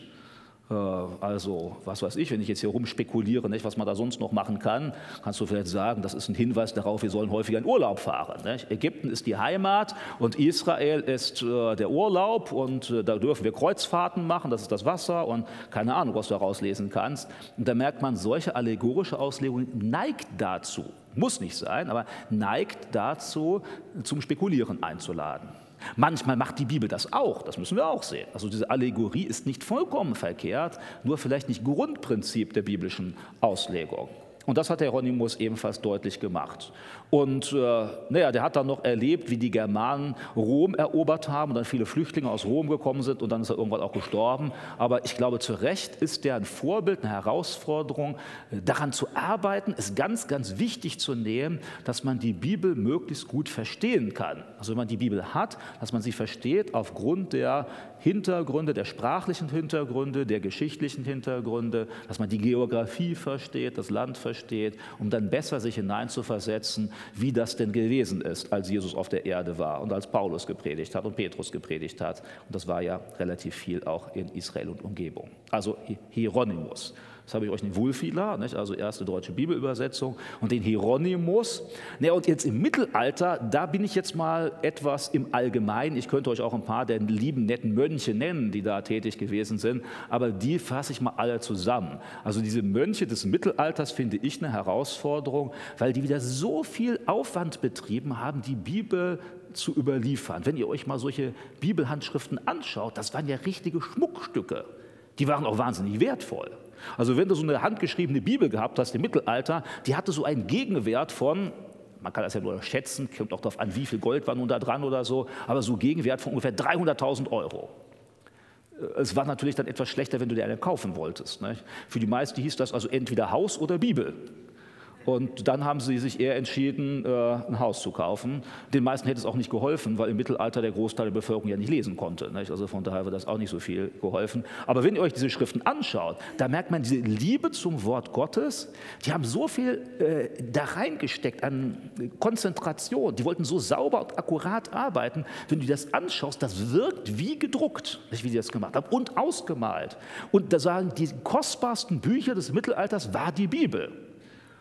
Äh, also, was weiß ich, wenn ich jetzt hier rumspekuliere, nicht, was man da sonst noch machen kann, kannst du vielleicht sagen, das ist ein Hinweis darauf, wir sollen häufiger in Urlaub fahren. Nicht? Ägypten ist die Heimat und Israel ist äh, der Urlaub und äh, da dürfen wir Kreuzfahrten machen, das ist das Wasser und keine Ahnung, was du daraus lesen kannst. Und da merkt man, solche allegorische Auslegung neigt dazu, muss nicht sein, aber neigt dazu, zum Spekulieren einzuladen. Manchmal macht die Bibel das auch, das müssen wir auch sehen. Also diese Allegorie ist nicht vollkommen verkehrt, nur vielleicht nicht Grundprinzip der biblischen Auslegung. Und das hat Hieronymus ebenfalls deutlich gemacht. Und äh, naja, der hat dann noch erlebt, wie die Germanen Rom erobert haben und dann viele Flüchtlinge aus Rom gekommen sind und dann ist er irgendwann auch gestorben. Aber ich glaube, zu Recht ist der ein Vorbild, eine Herausforderung, daran zu arbeiten, es ganz, ganz wichtig zu nehmen, dass man die Bibel möglichst gut verstehen kann. Also wenn man die Bibel hat, dass man sie versteht aufgrund der Hintergründe, der sprachlichen Hintergründe, der geschichtlichen Hintergründe, dass man die Geografie versteht, das Land versteht, um dann besser sich hineinzuversetzen, wie das denn gewesen ist, als Jesus auf der Erde war und als Paulus gepredigt hat und Petrus gepredigt hat. Und das war ja relativ viel auch in Israel und Umgebung. Also Hieronymus. Das habe ich euch den Wulfila, nicht? also erste deutsche Bibelübersetzung, und den Hieronymus. Ja, und jetzt im Mittelalter, da bin ich jetzt mal etwas im Allgemeinen. Ich könnte euch auch ein paar der lieben, netten Mönche nennen, die da tätig gewesen sind, aber die fasse ich mal alle zusammen. Also diese Mönche des Mittelalters finde ich eine Herausforderung, weil die wieder so viel Aufwand betrieben haben, die Bibel zu überliefern. Wenn ihr euch mal solche Bibelhandschriften anschaut, das waren ja richtige Schmuckstücke. Die waren auch wahnsinnig wertvoll. Also wenn du so eine handgeschriebene Bibel gehabt hast im Mittelalter, die hatte so einen Gegenwert von, man kann das ja nur schätzen, kommt auch darauf an, wie viel Gold war nun da dran oder so, aber so Gegenwert von ungefähr 300.000 Euro. Es war natürlich dann etwas schlechter, wenn du dir eine kaufen wolltest. Nicht? Für die meisten hieß das also entweder Haus oder Bibel. Und dann haben sie sich eher entschieden, äh, ein Haus zu kaufen. Den meisten hätte es auch nicht geholfen, weil im Mittelalter der Großteil der Bevölkerung ja nicht lesen konnte. Also von daher wird das auch nicht so viel geholfen. Aber wenn ihr euch diese Schriften anschaut, da merkt man diese Liebe zum Wort Gottes. Die haben so viel äh, da reingesteckt an Konzentration. Die wollten so sauber und akkurat arbeiten. Wenn du das anschaust, das wirkt wie gedruckt, wie sie das gemacht haben, und ausgemalt. Und da sagen, die kostbarsten Bücher des Mittelalters war die Bibel.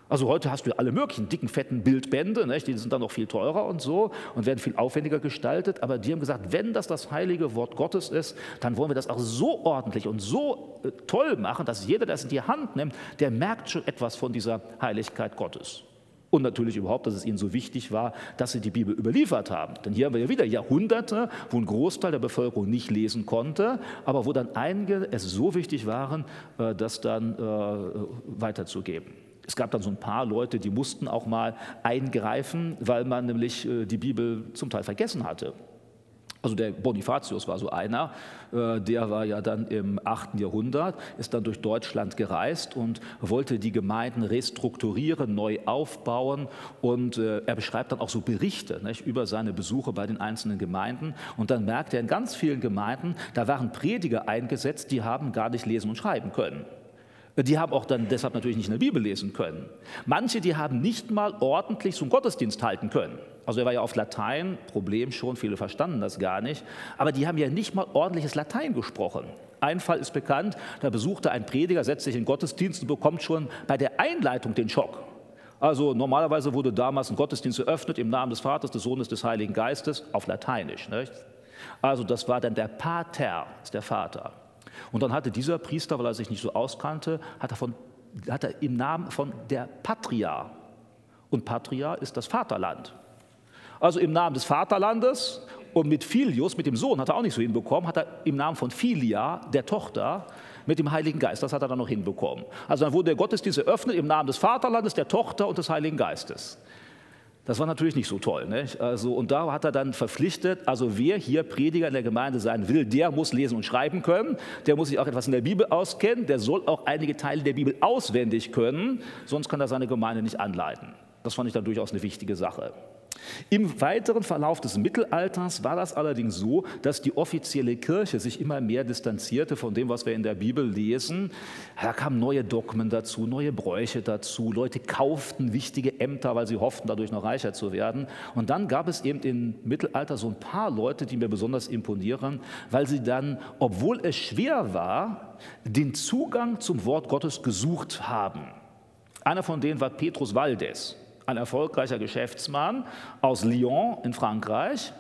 Also heute hast du alle möglichen dicken, fetten Bildbände, nicht? die sind dann noch viel teurer und so und werden viel aufwendiger gestaltet. Aber die haben gesagt, wenn das das heilige Wort Gottes ist, dann wollen wir das auch so ordentlich und so äh, toll machen, dass jeder das in die Hand nimmt, der merkt schon etwas von dieser Heiligkeit Gottes. Und natürlich überhaupt, dass es ihnen so wichtig war, dass sie die Bibel überliefert haben. Denn hier haben wir ja wieder Jahrhunderte, wo ein Großteil der Bevölkerung nicht lesen konnte, aber wo dann einige es so wichtig waren, äh, das dann äh, weiterzugeben. Es gab dann so ein paar Leute, die mussten auch mal eingreifen, weil man nämlich äh, die Bibel zum Teil vergessen hatte. Also der Bonifatius war so einer, äh, der war ja dann im 8. Jahrhundert, ist dann durch Deutschland gereist und wollte die Gemeinden restrukturieren, neu aufbauen und äh, er beschreibt dann auch so Berichte nicht, über seine Besuche bei den einzelnen Gemeinden und dann merkt er in ganz vielen Gemeinden, da waren Prediger eingesetzt, die haben gar nicht lesen und schreiben können. Die haben auch dann deshalb natürlich nicht in der Bibel lesen können. Manche, die haben nicht mal ordentlich so einen Gottesdienst halten können. Also er war ja auf Latein, Problem schon, viele verstanden das gar nicht. Aber die haben ja nicht mal ordentliches Latein gesprochen. Ein Fall ist bekannt, da besuchte ein Prediger, setzt sich in Gottesdienst und bekommt schon bei der Einleitung den Schock. Also normalerweise wurde damals ein Gottesdienst eröffnet im Namen des Vaters, des Sohnes, des Heiligen Geistes auf Lateinisch. Nicht? Also das war dann der Pater, ist der Vater. Und dann hatte dieser Priester, weil er sich nicht so auskannte, hat er, von, hat er im Namen von der Patria. Und Patria ist das Vaterland. Also im Namen des Vaterlandes und mit Filius, mit dem Sohn, hat er auch nicht so hinbekommen, hat er im Namen von Filia, der Tochter, mit dem Heiligen Geist, das hat er dann noch hinbekommen. Also dann wurde der Gottesdienst eröffnet im Namen des Vaterlandes, der Tochter und des Heiligen Geistes. Das war natürlich nicht so toll. Nicht? Also, und da hat er dann verpflichtet, also wer hier Prediger in der Gemeinde sein will, der muss lesen und schreiben können, der muss sich auch etwas in der Bibel auskennen, der soll auch einige Teile der Bibel auswendig können, sonst kann er seine Gemeinde nicht anleiten. Das fand ich dann durchaus eine wichtige Sache. Im weiteren Verlauf des Mittelalters war das allerdings so, dass die offizielle Kirche sich immer mehr distanzierte von dem, was wir in der Bibel lesen. Da kamen neue Dogmen dazu, neue Bräuche dazu. Leute kauften wichtige Ämter, weil sie hofften, dadurch noch reicher zu werden. Und dann gab es eben im Mittelalter so ein paar Leute, die mir besonders imponieren, weil sie dann, obwohl es schwer war, den Zugang zum Wort Gottes gesucht haben. Einer von denen war Petrus Valdes ein erfolgreicher Geschäftsmann aus Lyon in Frankreich.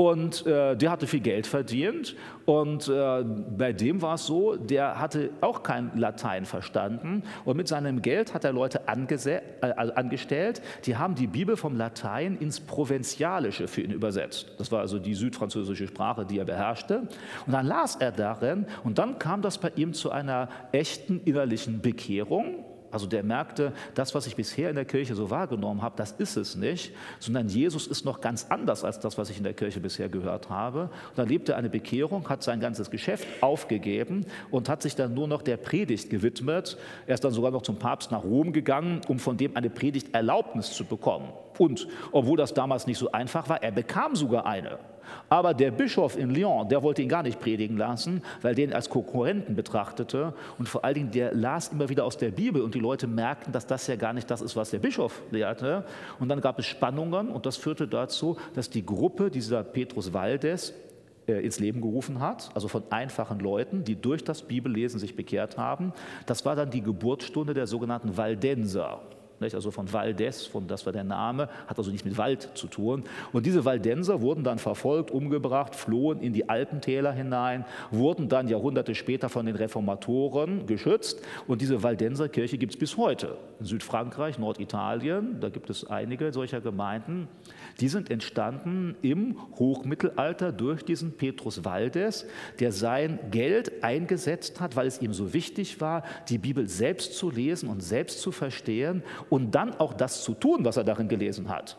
Und äh, der hatte viel Geld verdient. Und äh, bei dem war es so, der hatte auch kein Latein verstanden. Und mit seinem Geld hat er Leute äh, angestellt, die haben die Bibel vom Latein ins Provenzialische für ihn übersetzt. Das war also die südfranzösische Sprache, die er beherrschte. Und dann las er darin und dann kam das bei ihm zu einer echten innerlichen Bekehrung. Also der merkte, das, was ich bisher in der Kirche so wahrgenommen habe, das ist es nicht, sondern Jesus ist noch ganz anders als das, was ich in der Kirche bisher gehört habe. Und dann lebte er eine Bekehrung, hat sein ganzes Geschäft aufgegeben und hat sich dann nur noch der Predigt gewidmet. Er ist dann sogar noch zum Papst nach Rom gegangen, um von dem eine Predigterlaubnis zu bekommen. Und obwohl das damals nicht so einfach war, er bekam sogar eine. Aber der Bischof in Lyon, der wollte ihn gar nicht predigen lassen, weil den als Konkurrenten betrachtete. Und vor allen Dingen, der las immer wieder aus der Bibel und die Leute merkten, dass das ja gar nicht das ist, was der Bischof lehrte. Und dann gab es Spannungen und das führte dazu, dass die Gruppe dieser Petrus Valdes äh, ins Leben gerufen hat, also von einfachen Leuten, die durch das Bibellesen sich bekehrt haben. Das war dann die Geburtsstunde der sogenannten Waldenser also von Valdes, von, das war der Name, hat also nichts mit Wald zu tun. Und diese Waldenser wurden dann verfolgt, umgebracht, flohen in die Alpentäler hinein, wurden dann Jahrhunderte später von den Reformatoren geschützt. Und diese Waldenserkirche gibt es bis heute. In Südfrankreich, Norditalien, da gibt es einige solcher Gemeinden. Die sind entstanden im Hochmittelalter durch diesen Petrus Valdes, der sein Geld eingesetzt hat, weil es ihm so wichtig war, die Bibel selbst zu lesen und selbst zu verstehen und dann auch das zu tun, was er darin gelesen hat.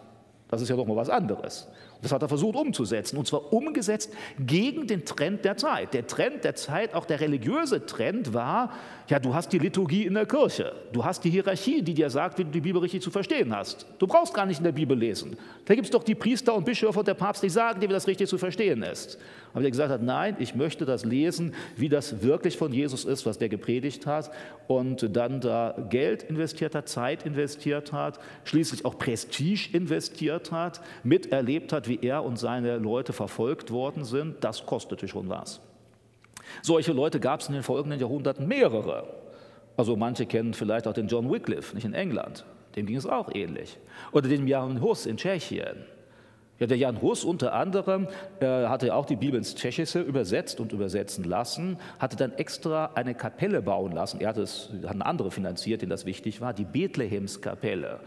Das ist ja doch mal was anderes. Das hat er versucht umzusetzen. Und zwar umgesetzt gegen den Trend der Zeit. Der Trend der Zeit, auch der religiöse Trend war, ja, du hast die Liturgie in der Kirche. Du hast die Hierarchie, die dir sagt, wie du die Bibel richtig zu verstehen hast. Du brauchst gar nicht in der Bibel lesen. Da gibt es doch die Priester und Bischöfe und der Papst, die sagen dir, wie das richtig zu verstehen ist. Aber der gesagt hat, nein, ich möchte das lesen, wie das wirklich von Jesus ist, was der gepredigt hat. Und dann da Geld investiert hat, Zeit investiert hat, schließlich auch Prestige investiert hat, miterlebt hat, wie er und seine Leute verfolgt worden sind, das kostete schon was. Solche Leute gab es in den folgenden Jahrhunderten mehrere. Also manche kennen vielleicht auch den John Wycliffe, nicht in England. Dem ging es auch ähnlich. Oder dem Jan Hus in Tschechien. Ja, der Jan Hus unter anderem äh, hatte auch die Bibel ins Tschechische übersetzt und übersetzen lassen, hatte dann extra eine Kapelle bauen lassen. Er hat, es, hat eine andere finanziert, denen das wichtig war, die Bethlehemskapelle.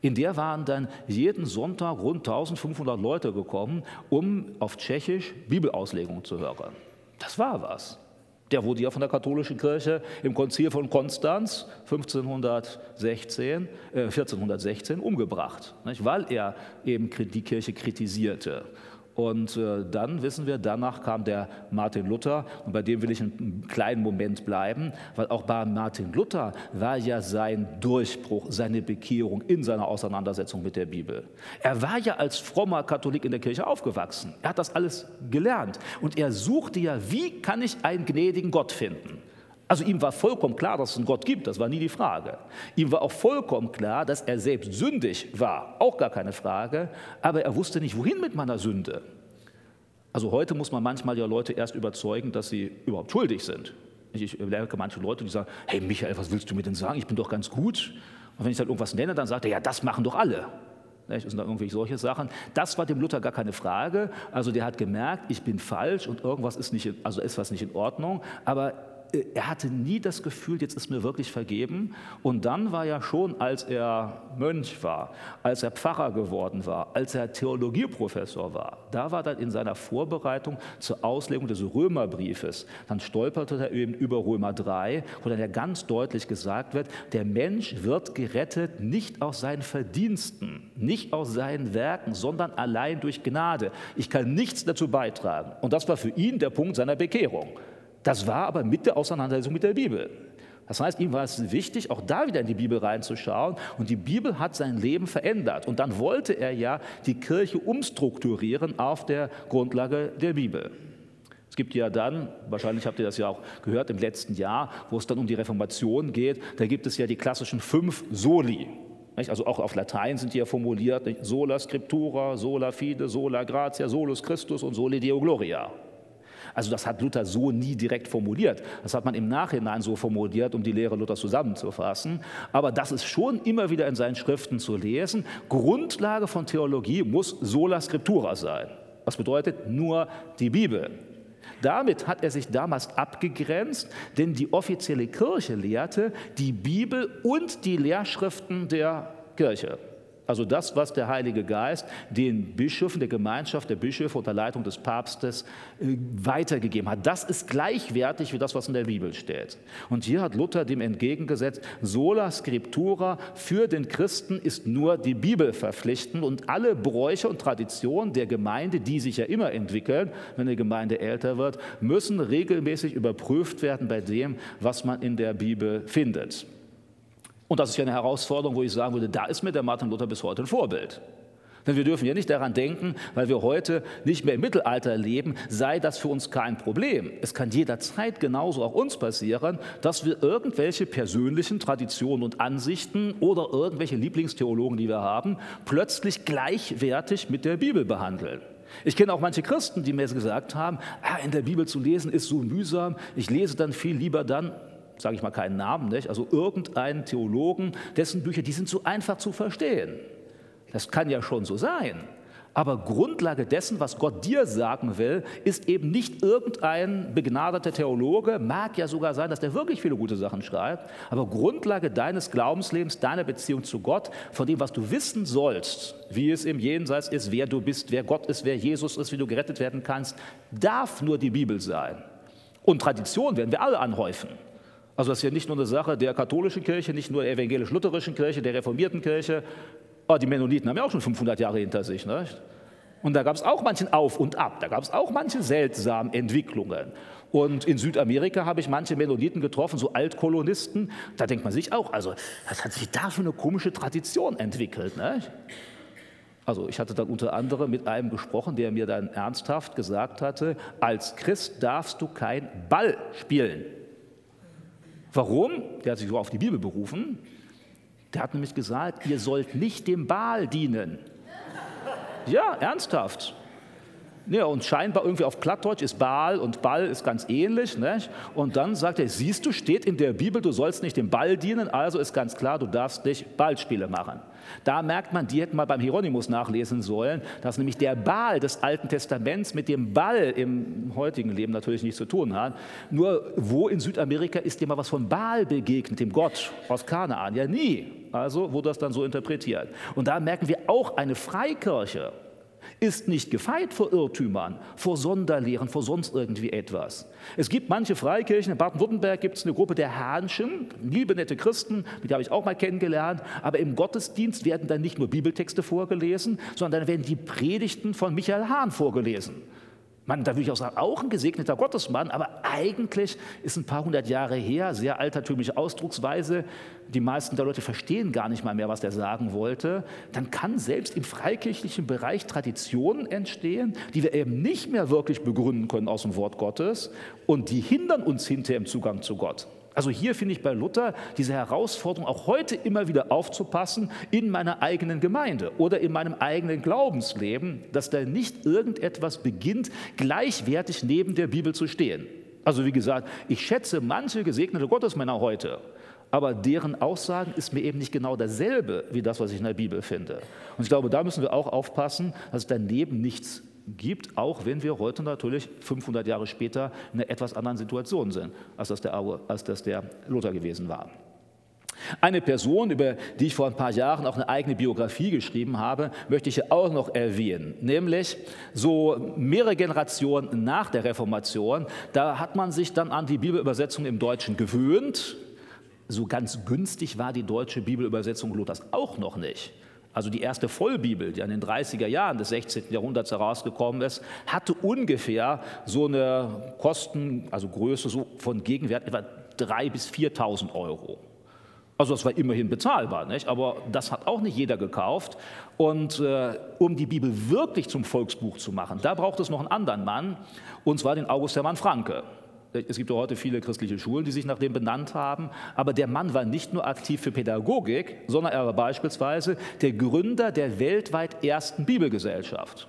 In der waren dann jeden Sonntag rund 1500 Leute gekommen, um auf Tschechisch Bibelauslegung zu hören. Das war was. Der wurde ja von der katholischen Kirche im Konzil von Konstanz 1516, äh, 1416 umgebracht, nicht? weil er eben die Kirche kritisierte. Und äh, dann wissen wir, danach kam der Martin Luther und bei dem will ich einen kleinen Moment bleiben, weil auch bei Martin Luther war ja sein Durchbruch, seine Bekehrung in seiner Auseinandersetzung mit der Bibel. Er war ja als frommer Katholik in der Kirche aufgewachsen. Er hat das alles gelernt und er suchte ja, wie kann ich einen gnädigen Gott finden? Also ihm war vollkommen klar, dass es einen Gott gibt, das war nie die Frage. Ihm war auch vollkommen klar, dass er selbst sündig war, auch gar keine Frage, aber er wusste nicht, wohin mit meiner Sünde. Also heute muss man manchmal ja Leute erst überzeugen, dass sie überhaupt schuldig sind. Ich merke manche Leute, die sagen, hey Michael, was willst du mir denn sagen? Ich bin doch ganz gut. Und wenn ich dann irgendwas nenne, dann sagt er, ja, das machen doch alle. Das sind dann irgendwelche solche Sachen. Das war dem Luther gar keine Frage. Also der hat gemerkt, ich bin falsch und irgendwas ist nicht, also ist was nicht in Ordnung. Aber er hatte nie das Gefühl, jetzt ist mir wirklich vergeben. Und dann war ja schon, als er Mönch war, als er Pfarrer geworden war, als er Theologieprofessor war, da war dann in seiner Vorbereitung zur Auslegung des Römerbriefes, dann stolperte er eben über Römer 3, wo dann ja ganz deutlich gesagt wird, der Mensch wird gerettet nicht aus seinen Verdiensten, nicht aus seinen Werken, sondern allein durch Gnade. Ich kann nichts dazu beitragen. Und das war für ihn der Punkt seiner Bekehrung. Das war aber mit der Auseinandersetzung mit der Bibel. Das heißt, ihm war es wichtig, auch da wieder in die Bibel reinzuschauen. Und die Bibel hat sein Leben verändert. Und dann wollte er ja die Kirche umstrukturieren auf der Grundlage der Bibel. Es gibt ja dann, wahrscheinlich habt ihr das ja auch gehört im letzten Jahr, wo es dann um die Reformation geht, da gibt es ja die klassischen fünf Soli. Also auch auf Latein sind die ja formuliert, sola scriptura, sola fide, sola gratia, solus Christus und soli Deo gloria. Also das hat Luther so nie direkt formuliert. Das hat man im Nachhinein so formuliert, um die Lehre Luthers zusammenzufassen. Aber das ist schon immer wieder in seinen Schriften zu lesen. Grundlage von Theologie muss sola scriptura sein. Was bedeutet nur die Bibel. Damit hat er sich damals abgegrenzt, denn die offizielle Kirche lehrte die Bibel und die Lehrschriften der Kirche. Also das, was der Heilige Geist den Bischöfen, der Gemeinschaft der Bischöfe unter Leitung des Papstes äh, weitergegeben hat. Das ist gleichwertig wie das, was in der Bibel steht. Und hier hat Luther dem entgegengesetzt, sola scriptura für den Christen ist nur die Bibel verpflichtend und alle Bräuche und Traditionen der Gemeinde, die sich ja immer entwickeln, wenn eine Gemeinde älter wird, müssen regelmäßig überprüft werden bei dem, was man in der Bibel findet. Und das ist ja eine Herausforderung, wo ich sagen würde, da ist mir der Martin Luther bis heute ein Vorbild. Denn wir dürfen ja nicht daran denken, weil wir heute nicht mehr im Mittelalter leben, sei das für uns kein Problem. Es kann jederzeit genauso auch uns passieren, dass wir irgendwelche persönlichen Traditionen und Ansichten oder irgendwelche Lieblingstheologen, die wir haben, plötzlich gleichwertig mit der Bibel behandeln. Ich kenne auch manche Christen, die mir gesagt haben, ah, in der Bibel zu lesen ist so mühsam, ich lese dann viel lieber dann sage ich mal keinen Namen, nicht? also irgendeinen Theologen, dessen Bücher, die sind so einfach zu verstehen. Das kann ja schon so sein. Aber Grundlage dessen, was Gott dir sagen will, ist eben nicht irgendein begnadeter Theologe, mag ja sogar sein, dass der wirklich viele gute Sachen schreibt, aber Grundlage deines Glaubenslebens, deiner Beziehung zu Gott, von dem, was du wissen sollst, wie es im Jenseits ist, wer du bist, wer Gott ist, wer Jesus ist, wie du gerettet werden kannst, darf nur die Bibel sein. Und Tradition werden wir alle anhäufen. Also das ist ja nicht nur eine Sache der katholischen Kirche, nicht nur der evangelisch-lutherischen Kirche, der reformierten Kirche. Oh, die Mennoniten haben ja auch schon 500 Jahre hinter sich. Nicht? Und da gab es auch manchen Auf und Ab, da gab es auch manche seltsamen Entwicklungen. Und in Südamerika habe ich manche Mennoniten getroffen, so Altkolonisten. Da denkt man sich auch, also was hat sich da für eine komische Tradition entwickelt? Nicht? Also ich hatte dann unter anderem mit einem gesprochen, der mir dann ernsthaft gesagt hatte, als Christ darfst du kein Ball spielen. Warum? Der hat sich so auf die Bibel berufen. Der hat nämlich gesagt, ihr sollt nicht dem Baal dienen. Ja, ernsthaft. Ja, und scheinbar irgendwie auf Plattdeutsch ist Baal und Ball ist ganz ähnlich. Nicht? Und dann sagt er, siehst du, steht in der Bibel, du sollst nicht dem Ball dienen, also ist ganz klar, du darfst nicht Ballspiele machen. Da merkt man, die hätten mal beim Hieronymus nachlesen sollen, dass nämlich der Baal des Alten Testaments mit dem Ball im heutigen Leben natürlich nichts zu tun hat. Nur wo in Südamerika ist dir mal was von Baal begegnet, dem Gott aus Kanaan? Ja, nie. Also wurde das dann so interpretiert. Und da merken wir auch eine Freikirche ist nicht gefeit vor Irrtümern, vor Sonderlehren, vor sonst irgendwie etwas. Es gibt manche Freikirchen, in Baden-Württemberg gibt es eine Gruppe der Hahnchen, liebe nette Christen, die habe ich auch mal kennengelernt, aber im Gottesdienst werden dann nicht nur Bibeltexte vorgelesen, sondern dann werden die Predigten von Michael Hahn vorgelesen. Man, da würde ich auch sagen, auch ein gesegneter Gottesmann, aber eigentlich ist ein paar hundert Jahre her, sehr altertümliche Ausdrucksweise, die meisten der Leute verstehen gar nicht mal mehr, was der sagen wollte, dann kann selbst im freikirchlichen Bereich Traditionen entstehen, die wir eben nicht mehr wirklich begründen können aus dem Wort Gottes. Und die hindern uns hinterher im Zugang zu Gott. Also hier finde ich bei Luther diese Herausforderung, auch heute immer wieder aufzupassen in meiner eigenen Gemeinde oder in meinem eigenen Glaubensleben, dass da nicht irgendetwas beginnt, gleichwertig neben der Bibel zu stehen. Also wie gesagt, ich schätze manche gesegnete Gottesmänner heute, aber deren Aussagen ist mir eben nicht genau dasselbe wie das, was ich in der Bibel finde. Und ich glaube, da müssen wir auch aufpassen, dass daneben nichts gibt, auch wenn wir heute natürlich 500 Jahre später in einer etwas anderen Situation sind, als das der, als das der Luther gewesen war. Eine Person, über die ich vor ein paar Jahren auch eine eigene Biografie geschrieben habe, möchte ich hier auch noch erwähnen, nämlich so mehrere Generationen nach der Reformation, da hat man sich dann an die Bibelübersetzung im Deutschen gewöhnt. So ganz günstig war die deutsche Bibelübersetzung Luthers auch noch nicht. Also die erste Vollbibel, die an den 30er Jahren des 16. Jahrhunderts herausgekommen ist, hatte ungefähr so eine Kosten, also Größe so von Gegenwert etwa 3.000 bis 4.000 Euro. Also das war immerhin bezahlbar, nicht? aber das hat auch nicht jeder gekauft. Und äh, um die Bibel wirklich zum Volksbuch zu machen, da braucht es noch einen anderen Mann, und zwar den August Hermann Franke. Es gibt heute viele christliche Schulen, die sich nach dem benannt haben. Aber der Mann war nicht nur aktiv für Pädagogik, sondern er war beispielsweise der Gründer der weltweit ersten Bibelgesellschaft.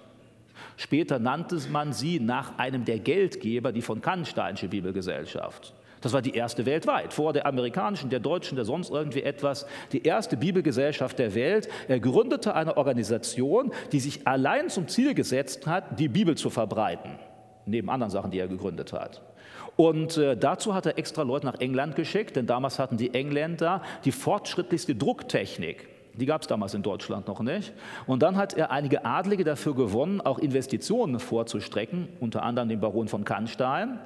Später nannte man sie nach einem der Geldgeber die von Kannsteinsche Bibelgesellschaft. Das war die erste weltweit, vor der amerikanischen, der deutschen, der sonst irgendwie etwas, die erste Bibelgesellschaft der Welt. Er gründete eine Organisation, die sich allein zum Ziel gesetzt hat, die Bibel zu verbreiten, neben anderen Sachen, die er gegründet hat. Und äh, dazu hat er extra Leute nach England geschickt, denn damals hatten die Engländer die fortschrittlichste Drucktechnik. Die gab es damals in Deutschland noch nicht. Und dann hat er einige Adlige dafür gewonnen, auch Investitionen vorzustrecken, unter anderem den Baron von Kannstein.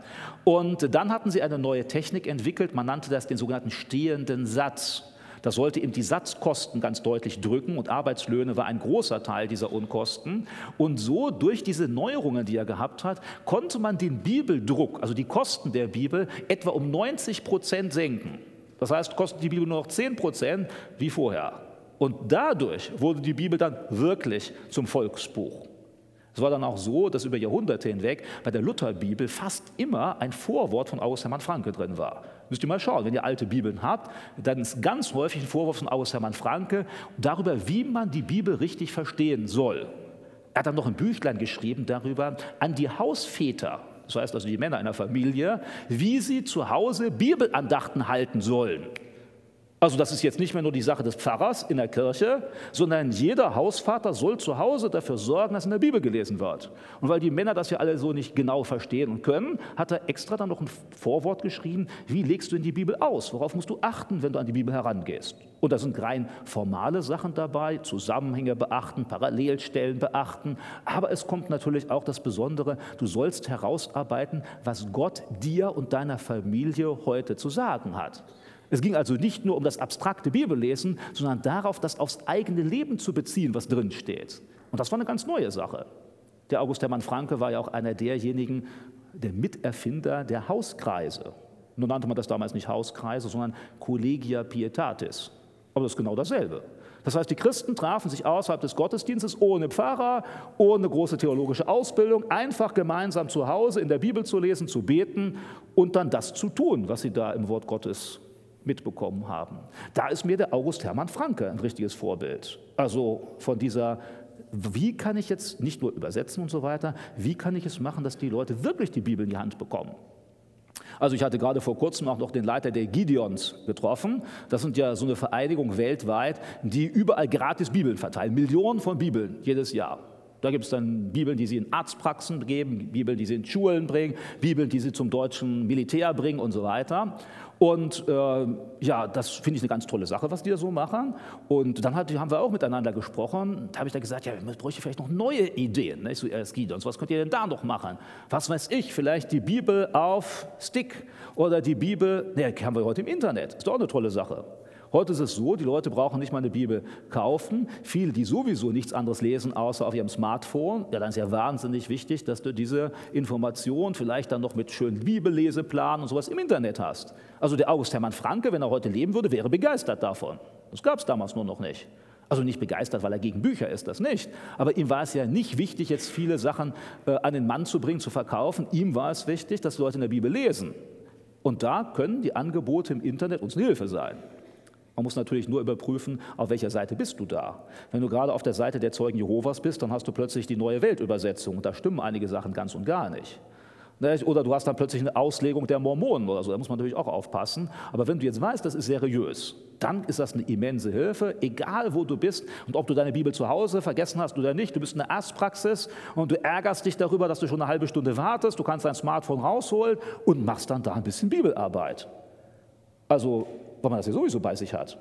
Und dann hatten sie eine neue Technik entwickelt, man nannte das den sogenannten stehenden Satz. Das sollte eben die Satzkosten ganz deutlich drücken und Arbeitslöhne war ein großer Teil dieser Unkosten. Und so durch diese Neuerungen, die er gehabt hat, konnte man den Bibeldruck, also die Kosten der Bibel, etwa um 90 Prozent senken. Das heißt, kostet die Bibel nur noch 10 Prozent wie vorher. Und dadurch wurde die Bibel dann wirklich zum Volksbuch. Es war dann auch so, dass über Jahrhunderte hinweg bei der Lutherbibel fast immer ein Vorwort von August Hermann Franke drin war. Müsst ihr mal schauen, wenn ihr alte Bibeln habt, dann ist ganz häufig ein Vorwurf von August Hermann Franke darüber, wie man die Bibel richtig verstehen soll. Er hat dann noch ein Büchlein geschrieben darüber an die Hausväter, das heißt also die Männer einer Familie, wie sie zu Hause Bibelandachten halten sollen. Also das ist jetzt nicht mehr nur die Sache des Pfarrers in der Kirche, sondern jeder Hausvater soll zu Hause dafür sorgen, dass in der Bibel gelesen wird. Und weil die Männer das ja alle so nicht genau verstehen und können, hat er extra dann noch ein Vorwort geschrieben, wie legst du in die Bibel aus? Worauf musst du achten, wenn du an die Bibel herangehst? Und da sind rein formale Sachen dabei, Zusammenhänge beachten, Parallelstellen beachten, aber es kommt natürlich auch das Besondere, du sollst herausarbeiten, was Gott dir und deiner Familie heute zu sagen hat. Es ging also nicht nur um das abstrakte Bibellesen, sondern darauf, das aufs eigene Leben zu beziehen, was drin steht. Und das war eine ganz neue Sache. Der August Hermann Franke war ja auch einer derjenigen, der Miterfinder der Hauskreise. Nun nannte man das damals nicht Hauskreise, sondern Collegia Pietatis. Aber das ist genau dasselbe. Das heißt, die Christen trafen sich außerhalb des Gottesdienstes ohne Pfarrer, ohne große theologische Ausbildung, einfach gemeinsam zu Hause in der Bibel zu lesen, zu beten und dann das zu tun, was sie da im Wort Gottes mitbekommen haben. Da ist mir der August Hermann Franke ein richtiges Vorbild. Also von dieser wie kann ich jetzt nicht nur übersetzen und so weiter, wie kann ich es machen, dass die Leute wirklich die Bibel in die Hand bekommen? Also ich hatte gerade vor kurzem auch noch den Leiter der Gideons getroffen. Das sind ja so eine Vereinigung weltweit, die überall gratis Bibeln verteilen. Millionen von Bibeln jedes Jahr. Da gibt es dann Bibeln, die sie in Arztpraxen geben, Bibeln, die sie in Schulen bringen, Bibeln, die sie zum deutschen Militär bringen und so weiter. Und äh, ja, das finde ich eine ganz tolle Sache, was die da so machen. Und dann hat, haben wir auch miteinander gesprochen. Da habe ich dann gesagt, ja, man bräuchte vielleicht noch neue Ideen. Ne? So, es geht uns, was könnt ihr denn da noch machen? Was weiß ich, vielleicht die Bibel auf Stick oder die Bibel, ne, haben wir heute im Internet. Ist doch eine tolle Sache. Heute ist es so, die Leute brauchen nicht mal eine Bibel kaufen. Viele, die sowieso nichts anderes lesen, außer auf ihrem Smartphone, ja, dann ist ja wahnsinnig wichtig, dass du diese Information vielleicht dann noch mit schönen Bibelleseplan und sowas im Internet hast. Also der August Hermann Franke, wenn er heute leben würde, wäre begeistert davon. Das gab es damals nur noch nicht. Also nicht begeistert, weil er gegen Bücher ist, das nicht. Aber ihm war es ja nicht wichtig, jetzt viele Sachen äh, an den Mann zu bringen, zu verkaufen. Ihm war es wichtig, dass Leute in der Bibel lesen. Und da können die Angebote im Internet uns eine Hilfe sein. Man muss natürlich nur überprüfen, auf welcher Seite bist du da. Wenn du gerade auf der Seite der Zeugen Jehovas bist, dann hast du plötzlich die neue Weltübersetzung. Da stimmen einige Sachen ganz und gar nicht. Oder du hast dann plötzlich eine Auslegung der Mormonen oder so, da muss man natürlich auch aufpassen. Aber wenn du jetzt weißt, das ist seriös, dann ist das eine immense Hilfe, egal wo du bist und ob du deine Bibel zu Hause vergessen hast oder nicht. Du bist in der Erstpraxis und du ärgerst dich darüber, dass du schon eine halbe Stunde wartest. Du kannst dein Smartphone rausholen und machst dann da ein bisschen Bibelarbeit. Also weil man das ja sowieso bei sich hat.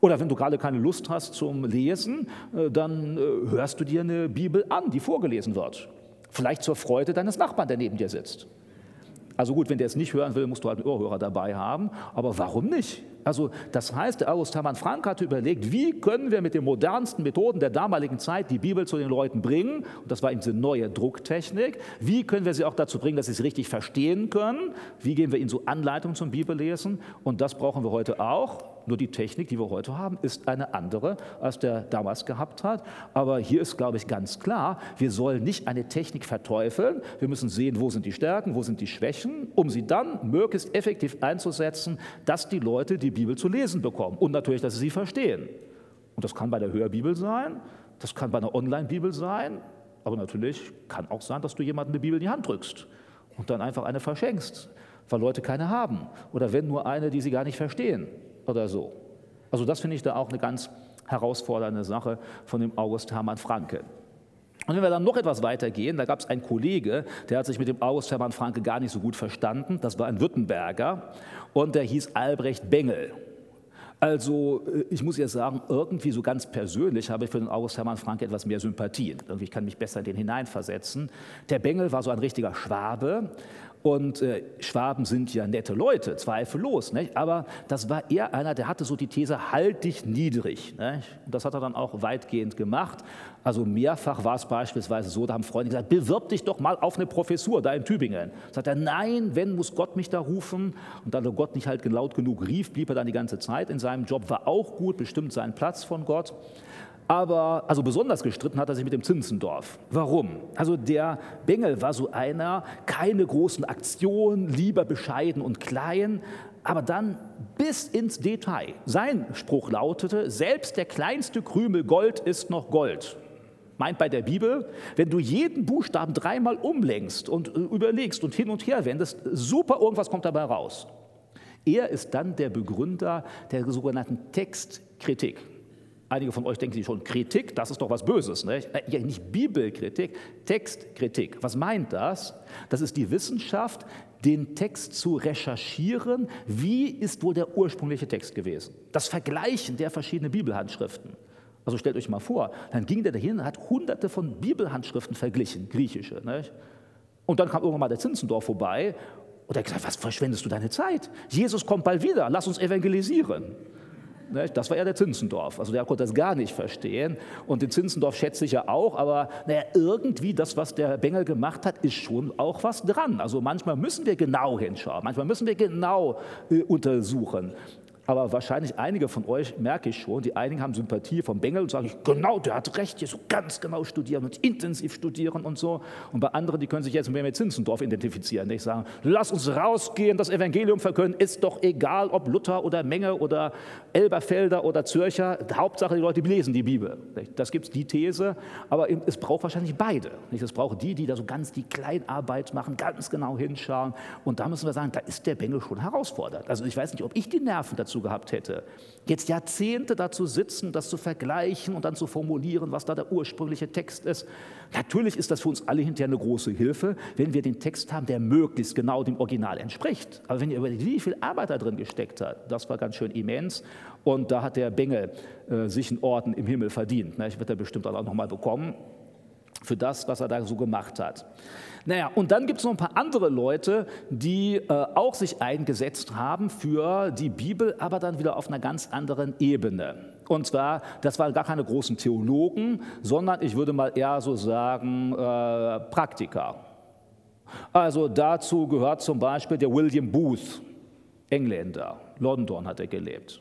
Oder wenn du gerade keine Lust hast zum Lesen, äh, dann äh, hörst du dir eine Bibel an, die vorgelesen wird. Vielleicht zur Freude deines Nachbarn, der neben dir sitzt. Also gut, wenn der es nicht hören will, musst du halt einen Ohrhörer dabei haben. Aber warum nicht? Also das heißt, der August Hermann Frank hatte überlegt, wie können wir mit den modernsten Methoden der damaligen Zeit die Bibel zu den Leuten bringen? Und das war eben diese neue Drucktechnik. Wie können wir sie auch dazu bringen, dass sie es richtig verstehen können? Wie geben wir ihnen so Anleitungen zum Bibellesen? Und das brauchen wir heute auch. Nur die Technik, die wir heute haben, ist eine andere, als der damals gehabt hat. Aber hier ist, glaube ich, ganz klar, wir sollen nicht eine Technik verteufeln. Wir müssen sehen, wo sind die Stärken, wo sind die Schwächen, um sie dann möglichst effektiv einzusetzen, dass die Leute die Bibel zu lesen bekommen und natürlich, dass sie sie verstehen. Und das kann bei der Hörbibel sein, das kann bei einer Online-Bibel sein, aber natürlich kann auch sein, dass du jemandem eine Bibel in die Hand drückst und dann einfach eine verschenkst, weil Leute keine haben oder wenn nur eine, die sie gar nicht verstehen oder so. Also das finde ich da auch eine ganz herausfordernde Sache von dem August Hermann Franke. Und wenn wir dann noch etwas weiter gehen, da gab es einen Kollege, der hat sich mit dem August Hermann Franke gar nicht so gut verstanden. Das war ein Württemberger und der hieß Albrecht Bengel. Also äh, ich muss jetzt sagen, irgendwie so ganz persönlich habe ich für den August Hermann Franke etwas mehr Sympathien. Irgendwie ich kann mich besser in den hineinversetzen. Der Bengel war so ein richtiger Schwabe und äh, Schwaben sind ja nette Leute, zweifellos. Nicht? Aber das war eher einer, der hatte so die These, halt dich niedrig. Nicht? Und das hat er dann auch weitgehend gemacht. Also mehrfach war es beispielsweise so, da haben Freunde gesagt, bewirb dich doch mal auf eine Professur da in Tübingen. Sagt er, nein, wenn, muss Gott mich da rufen. Und da Gott nicht halt laut genug rief, blieb er dann die ganze Zeit in seinem Job, war auch gut, bestimmt seinen Platz von Gott. Aber also besonders gestritten hat er sich mit dem Zinzendorf. Warum? Also der Bengel war so einer, keine großen Aktionen, lieber bescheiden und klein, aber dann bis ins Detail. Sein Spruch lautete, selbst der kleinste Krümel Gold ist noch Gold. Meint bei der Bibel, wenn du jeden Buchstaben dreimal umlenkst und äh, überlegst und hin und her wendest, super, irgendwas kommt dabei raus. Er ist dann der Begründer der sogenannten Textkritik. Einige von euch denken sich schon, Kritik, das ist doch was Böses. Nicht? Äh, nicht Bibelkritik, Textkritik. Was meint das? Das ist die Wissenschaft, den Text zu recherchieren. Wie ist wohl der ursprüngliche Text gewesen? Das Vergleichen der verschiedenen Bibelhandschriften. Also stellt euch mal vor, dann ging der dahin und hat hunderte von Bibelhandschriften verglichen, griechische. Nicht? Und dann kam irgendwann mal der Zinzendorf vorbei und er hat gesagt, was verschwendest du deine Zeit? Jesus kommt bald wieder, lass uns evangelisieren. Das war ja der Zinzendorf. Also der konnte das gar nicht verstehen. Und den Zinzendorf schätze ich ja auch, aber naja, irgendwie das, was der Bengel gemacht hat, ist schon auch was dran. Also manchmal müssen wir genau hinschauen, manchmal müssen wir genau äh, untersuchen. Aber wahrscheinlich einige von euch merke ich schon, die einigen haben Sympathie vom Bengel und sagen, genau, der hat recht, hier so ganz genau studieren und intensiv studieren und so. Und bei anderen, die können sich jetzt mehr mit Zinzendorf identifizieren. Ich sage, lass uns rausgehen, das Evangelium verkünden, ist doch egal, ob Luther oder Menge oder Elberfelder oder Zürcher. Hauptsache, die Leute lesen die Bibel. Das gibt es die These, aber es braucht wahrscheinlich beide. Es braucht die, die da so ganz die Kleinarbeit machen, ganz genau hinschauen. Und da müssen wir sagen, da ist der Bengel schon herausfordert. Also ich weiß nicht, ob ich die Nerven dazu dazu gehabt hätte. Jetzt Jahrzehnte dazu sitzen, das zu vergleichen und dann zu formulieren, was da der ursprüngliche Text ist. Natürlich ist das für uns alle hinterher eine große Hilfe, wenn wir den Text haben, der möglichst genau dem Original entspricht. Aber wenn ihr überlegt, wie viel Arbeit da drin gesteckt hat, das war ganz schön immens. Und da hat der Bengel äh, sich einen Orden im Himmel verdient. Ne? Ich werde er bestimmt auch noch mal bekommen für das, was er da so gemacht hat. Naja, und dann gibt es noch ein paar andere Leute, die äh, auch sich eingesetzt haben für die Bibel, aber dann wieder auf einer ganz anderen Ebene. Und zwar, das waren gar keine großen Theologen, sondern ich würde mal eher so sagen äh, Praktiker. Also dazu gehört zum Beispiel der William Booth, Engländer. London hat er gelebt.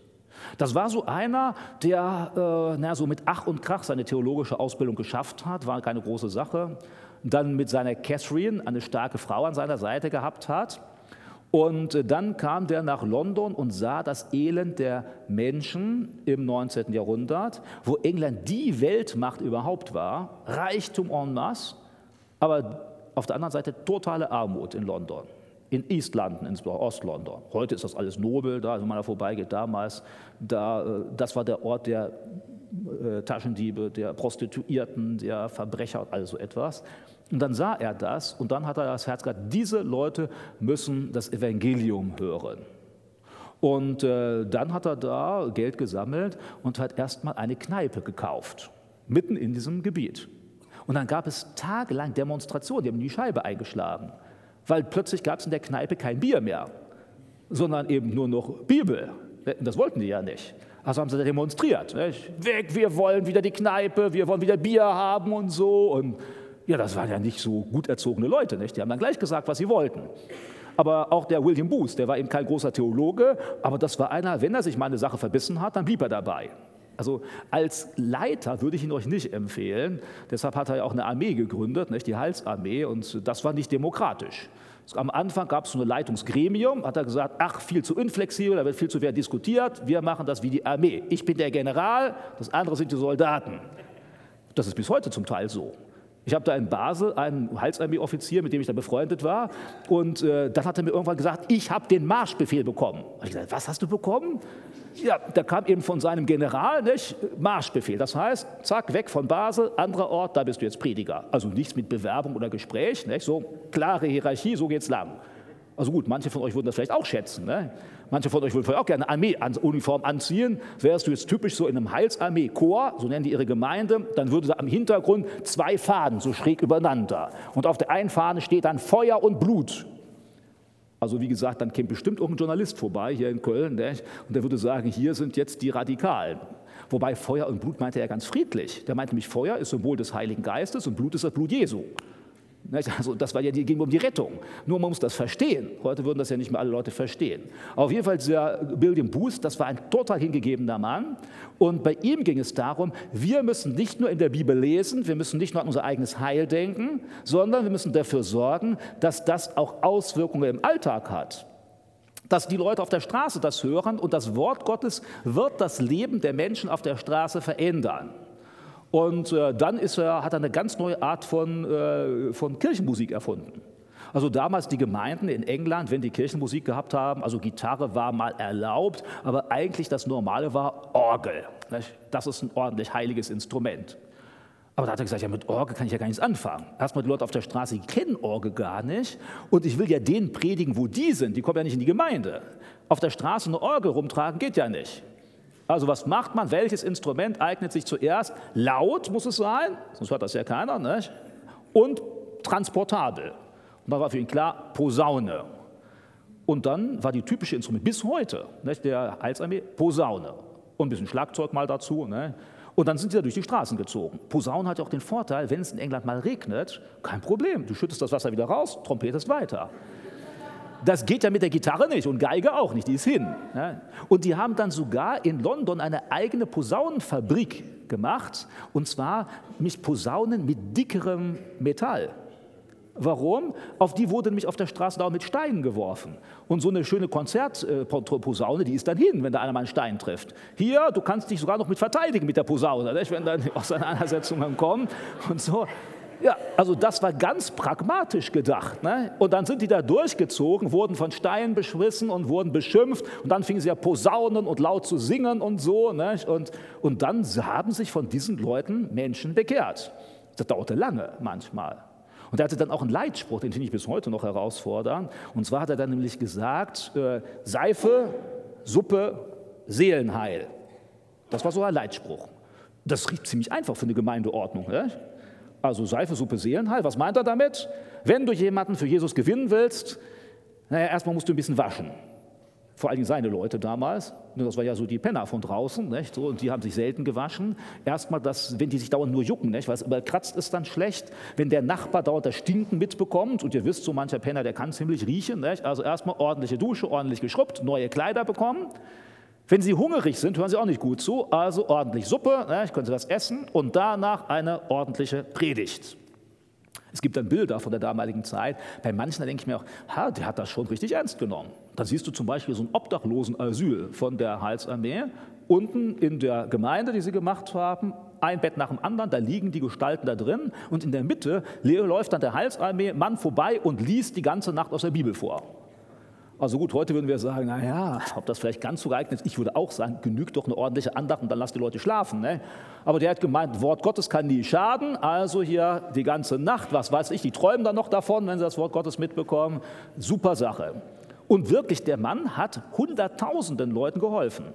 Das war so einer, der äh, na, so mit Ach und Krach seine theologische Ausbildung geschafft hat, war keine große Sache. Dann mit seiner Catherine eine starke Frau an seiner Seite gehabt hat. Und äh, dann kam der nach London und sah das Elend der Menschen im 19. Jahrhundert, wo England die Weltmacht überhaupt war, Reichtum en masse, aber auf der anderen Seite totale Armut in London in East London, insbesondere Ost-London. Heute ist das alles nobel da, wenn man da vorbeigeht. Damals, da, äh, das war der Ort der äh, Taschendiebe, der Prostituierten, der Verbrecher, all so etwas. Und dann sah er das und dann hat er das Herz gehabt, diese Leute müssen das Evangelium hören. Und äh, dann hat er da Geld gesammelt und hat erstmal eine Kneipe gekauft, mitten in diesem Gebiet. Und dann gab es tagelang Demonstrationen, die haben die Scheibe eingeschlagen weil plötzlich gab es in der Kneipe kein Bier mehr, sondern eben nur noch Bibel. Das wollten die ja nicht. Also haben sie demonstriert. Nicht? Weg, wir wollen wieder die Kneipe, wir wollen wieder Bier haben und so. Und ja, das waren ja nicht so gut erzogene Leute. Nicht? Die haben dann gleich gesagt, was sie wollten. Aber auch der William Booth, der war eben kein großer Theologe, aber das war einer, wenn er sich mal eine Sache verbissen hat, dann blieb er dabei. Also als Leiter würde ich ihn euch nicht empfehlen. Deshalb hat er ja auch eine Armee gegründet, nicht, die Halsarmee, und das war nicht demokratisch. Am Anfang gab es so ein Leitungsgremium, hat er gesagt, ach, viel zu inflexibel, da wird viel zu sehr diskutiert, wir machen das wie die Armee. Ich bin der General, das andere sind die Soldaten. Das ist bis heute zum Teil so. Ich habe da in Basel einen Halsarmee-Offizier, mit dem ich da befreundet war, und äh, dann hat er mir irgendwann gesagt, ich habe den Marschbefehl bekommen. Ich gesagt, was hast du bekommen? Ja, da kam eben von seinem General nicht, Marschbefehl. Das heißt, zack, weg von Basel, anderer Ort, da bist du jetzt Prediger. Also nichts mit Bewerbung oder Gespräch, nicht? so klare Hierarchie, so geht's lang. Also gut, manche von euch würden das vielleicht auch schätzen. Ne? Manche von euch würden vielleicht auch gerne eine Armeeuniform anziehen. Wärst du jetzt typisch so in einem Heilsarmee-Chor, so nennen die ihre Gemeinde, dann würde da am Hintergrund zwei Fahnen so schräg übereinander. Und auf der einen Fahne steht dann Feuer und Blut. Also wie gesagt, dann käme bestimmt auch ein Journalist vorbei hier in Köln ne? und der würde sagen, hier sind jetzt die Radikalen. Wobei Feuer und Blut meinte er ganz friedlich. Der meinte nämlich, Feuer ist Symbol des Heiligen Geistes und Blut ist das Blut Jesu. Also das war ja, die, ging um die Rettung. Nur man muss das verstehen. Heute würden das ja nicht mehr alle Leute verstehen. Auf jeden Fall dieser William Booth, das war ein total hingegebener Mann. Und bei ihm ging es darum, wir müssen nicht nur in der Bibel lesen, wir müssen nicht nur an unser eigenes Heil denken, sondern wir müssen dafür sorgen, dass das auch Auswirkungen im Alltag hat dass die Leute auf der Straße das hören und das Wort Gottes wird das Leben der Menschen auf der Straße verändern. Und äh, dann ist er, hat er eine ganz neue Art von, äh, von Kirchenmusik erfunden. Also damals die Gemeinden in England, wenn die Kirchenmusik gehabt haben, also Gitarre war mal erlaubt, aber eigentlich das Normale war Orgel. Das ist ein ordentlich heiliges Instrument. Aber da hat er gesagt, ja, mit Orgel kann ich ja gar nichts anfangen. Erstmal die Leute auf der Straße, die kennen Orgel gar nicht. Und ich will ja denen predigen, wo die sind. Die kommen ja nicht in die Gemeinde. Auf der Straße eine Orgel rumtragen geht ja nicht. Also was macht man? Welches Instrument eignet sich zuerst? Laut muss es sein, sonst hört das ja keiner. Nicht? Und transportabel. Und da war für ihn klar, Posaune. Und dann war die typische Instrument bis heute nicht, der Heilsarmee Posaune. Und ein bisschen Schlagzeug mal dazu. Ne? Und dann sind sie da durch die Straßen gezogen. Posaune hat ja auch den Vorteil, wenn es in England mal regnet, kein Problem. Du schüttest das Wasser wieder raus, trompetest weiter. Das geht ja mit der Gitarre nicht und Geige auch nicht, die ist hin. Und die haben dann sogar in London eine eigene Posaunenfabrik gemacht, und zwar mit Posaunen mit dickerem Metall. Warum? Auf die wurde nämlich auf der Straße auch mit Steinen geworfen. Und so eine schöne Konzertposaune, die ist dann hin, wenn da einer mal einen Stein trifft. Hier, du kannst dich sogar noch mit verteidigen mit der Posaune, wenn dann Auseinandersetzungen kommen und so. Ja, also das war ganz pragmatisch gedacht. Ne? Und dann sind die da durchgezogen, wurden von Steinen beschwissen und wurden beschimpft. Und dann fingen sie ja posaunen und laut zu singen und so. Ne? Und, und dann haben sich von diesen Leuten Menschen bekehrt. Das dauerte lange manchmal. Und er hatte dann auch einen Leitspruch, den finde ich bis heute noch herausfordernd. Und zwar hat er dann nämlich gesagt, äh, Seife, Suppe, Seelenheil. Das war so ein Leitspruch. Das riecht ziemlich einfach für eine Gemeindeordnung. Ne? Also Seife, Suppe, Seelenheil. Was meint er damit? Wenn du jemanden für Jesus gewinnen willst, naja, erstmal musst du ein bisschen waschen vor allen Dingen seine Leute damals, ne, das war ja so die Penner von draußen, nicht? So, und die haben sich selten gewaschen. Erstmal, wenn die sich dauernd nur jucken, nicht? weil es überkratzt ist dann schlecht. Wenn der Nachbar dauernd das Stinken mitbekommt, und ihr wisst, so mancher Penner, der kann ziemlich riechen, nicht? also erstmal ordentliche Dusche, ordentlich geschrubbt, neue Kleider bekommen. Wenn Sie hungrig sind, hören Sie auch nicht gut zu, also ordentlich Suppe, nicht? können Sie das essen und danach eine ordentliche Predigt. Es gibt dann Bilder von der damaligen Zeit. Bei manchen denke ich mir auch, ha, der hat das schon richtig ernst genommen. Da siehst du zum Beispiel so ein Obdachlosenasyl von der Heilsarmee. Unten in der Gemeinde, die sie gemacht haben, ein Bett nach dem anderen, da liegen die Gestalten da drin und in der Mitte läuft dann der Heilsarmee Mann vorbei und liest die ganze Nacht aus der Bibel vor. Also gut, heute würden wir sagen, naja, ob das vielleicht ganz so geeignet ist. Ich würde auch sagen, genügt doch eine ordentliche Andacht und dann lass die Leute schlafen. Ne? Aber der hat gemeint, Wort Gottes kann nie schaden. Also hier die ganze Nacht, was weiß ich, die träumen dann noch davon, wenn sie das Wort Gottes mitbekommen. Super Sache. Und wirklich, der Mann hat Hunderttausenden Leuten geholfen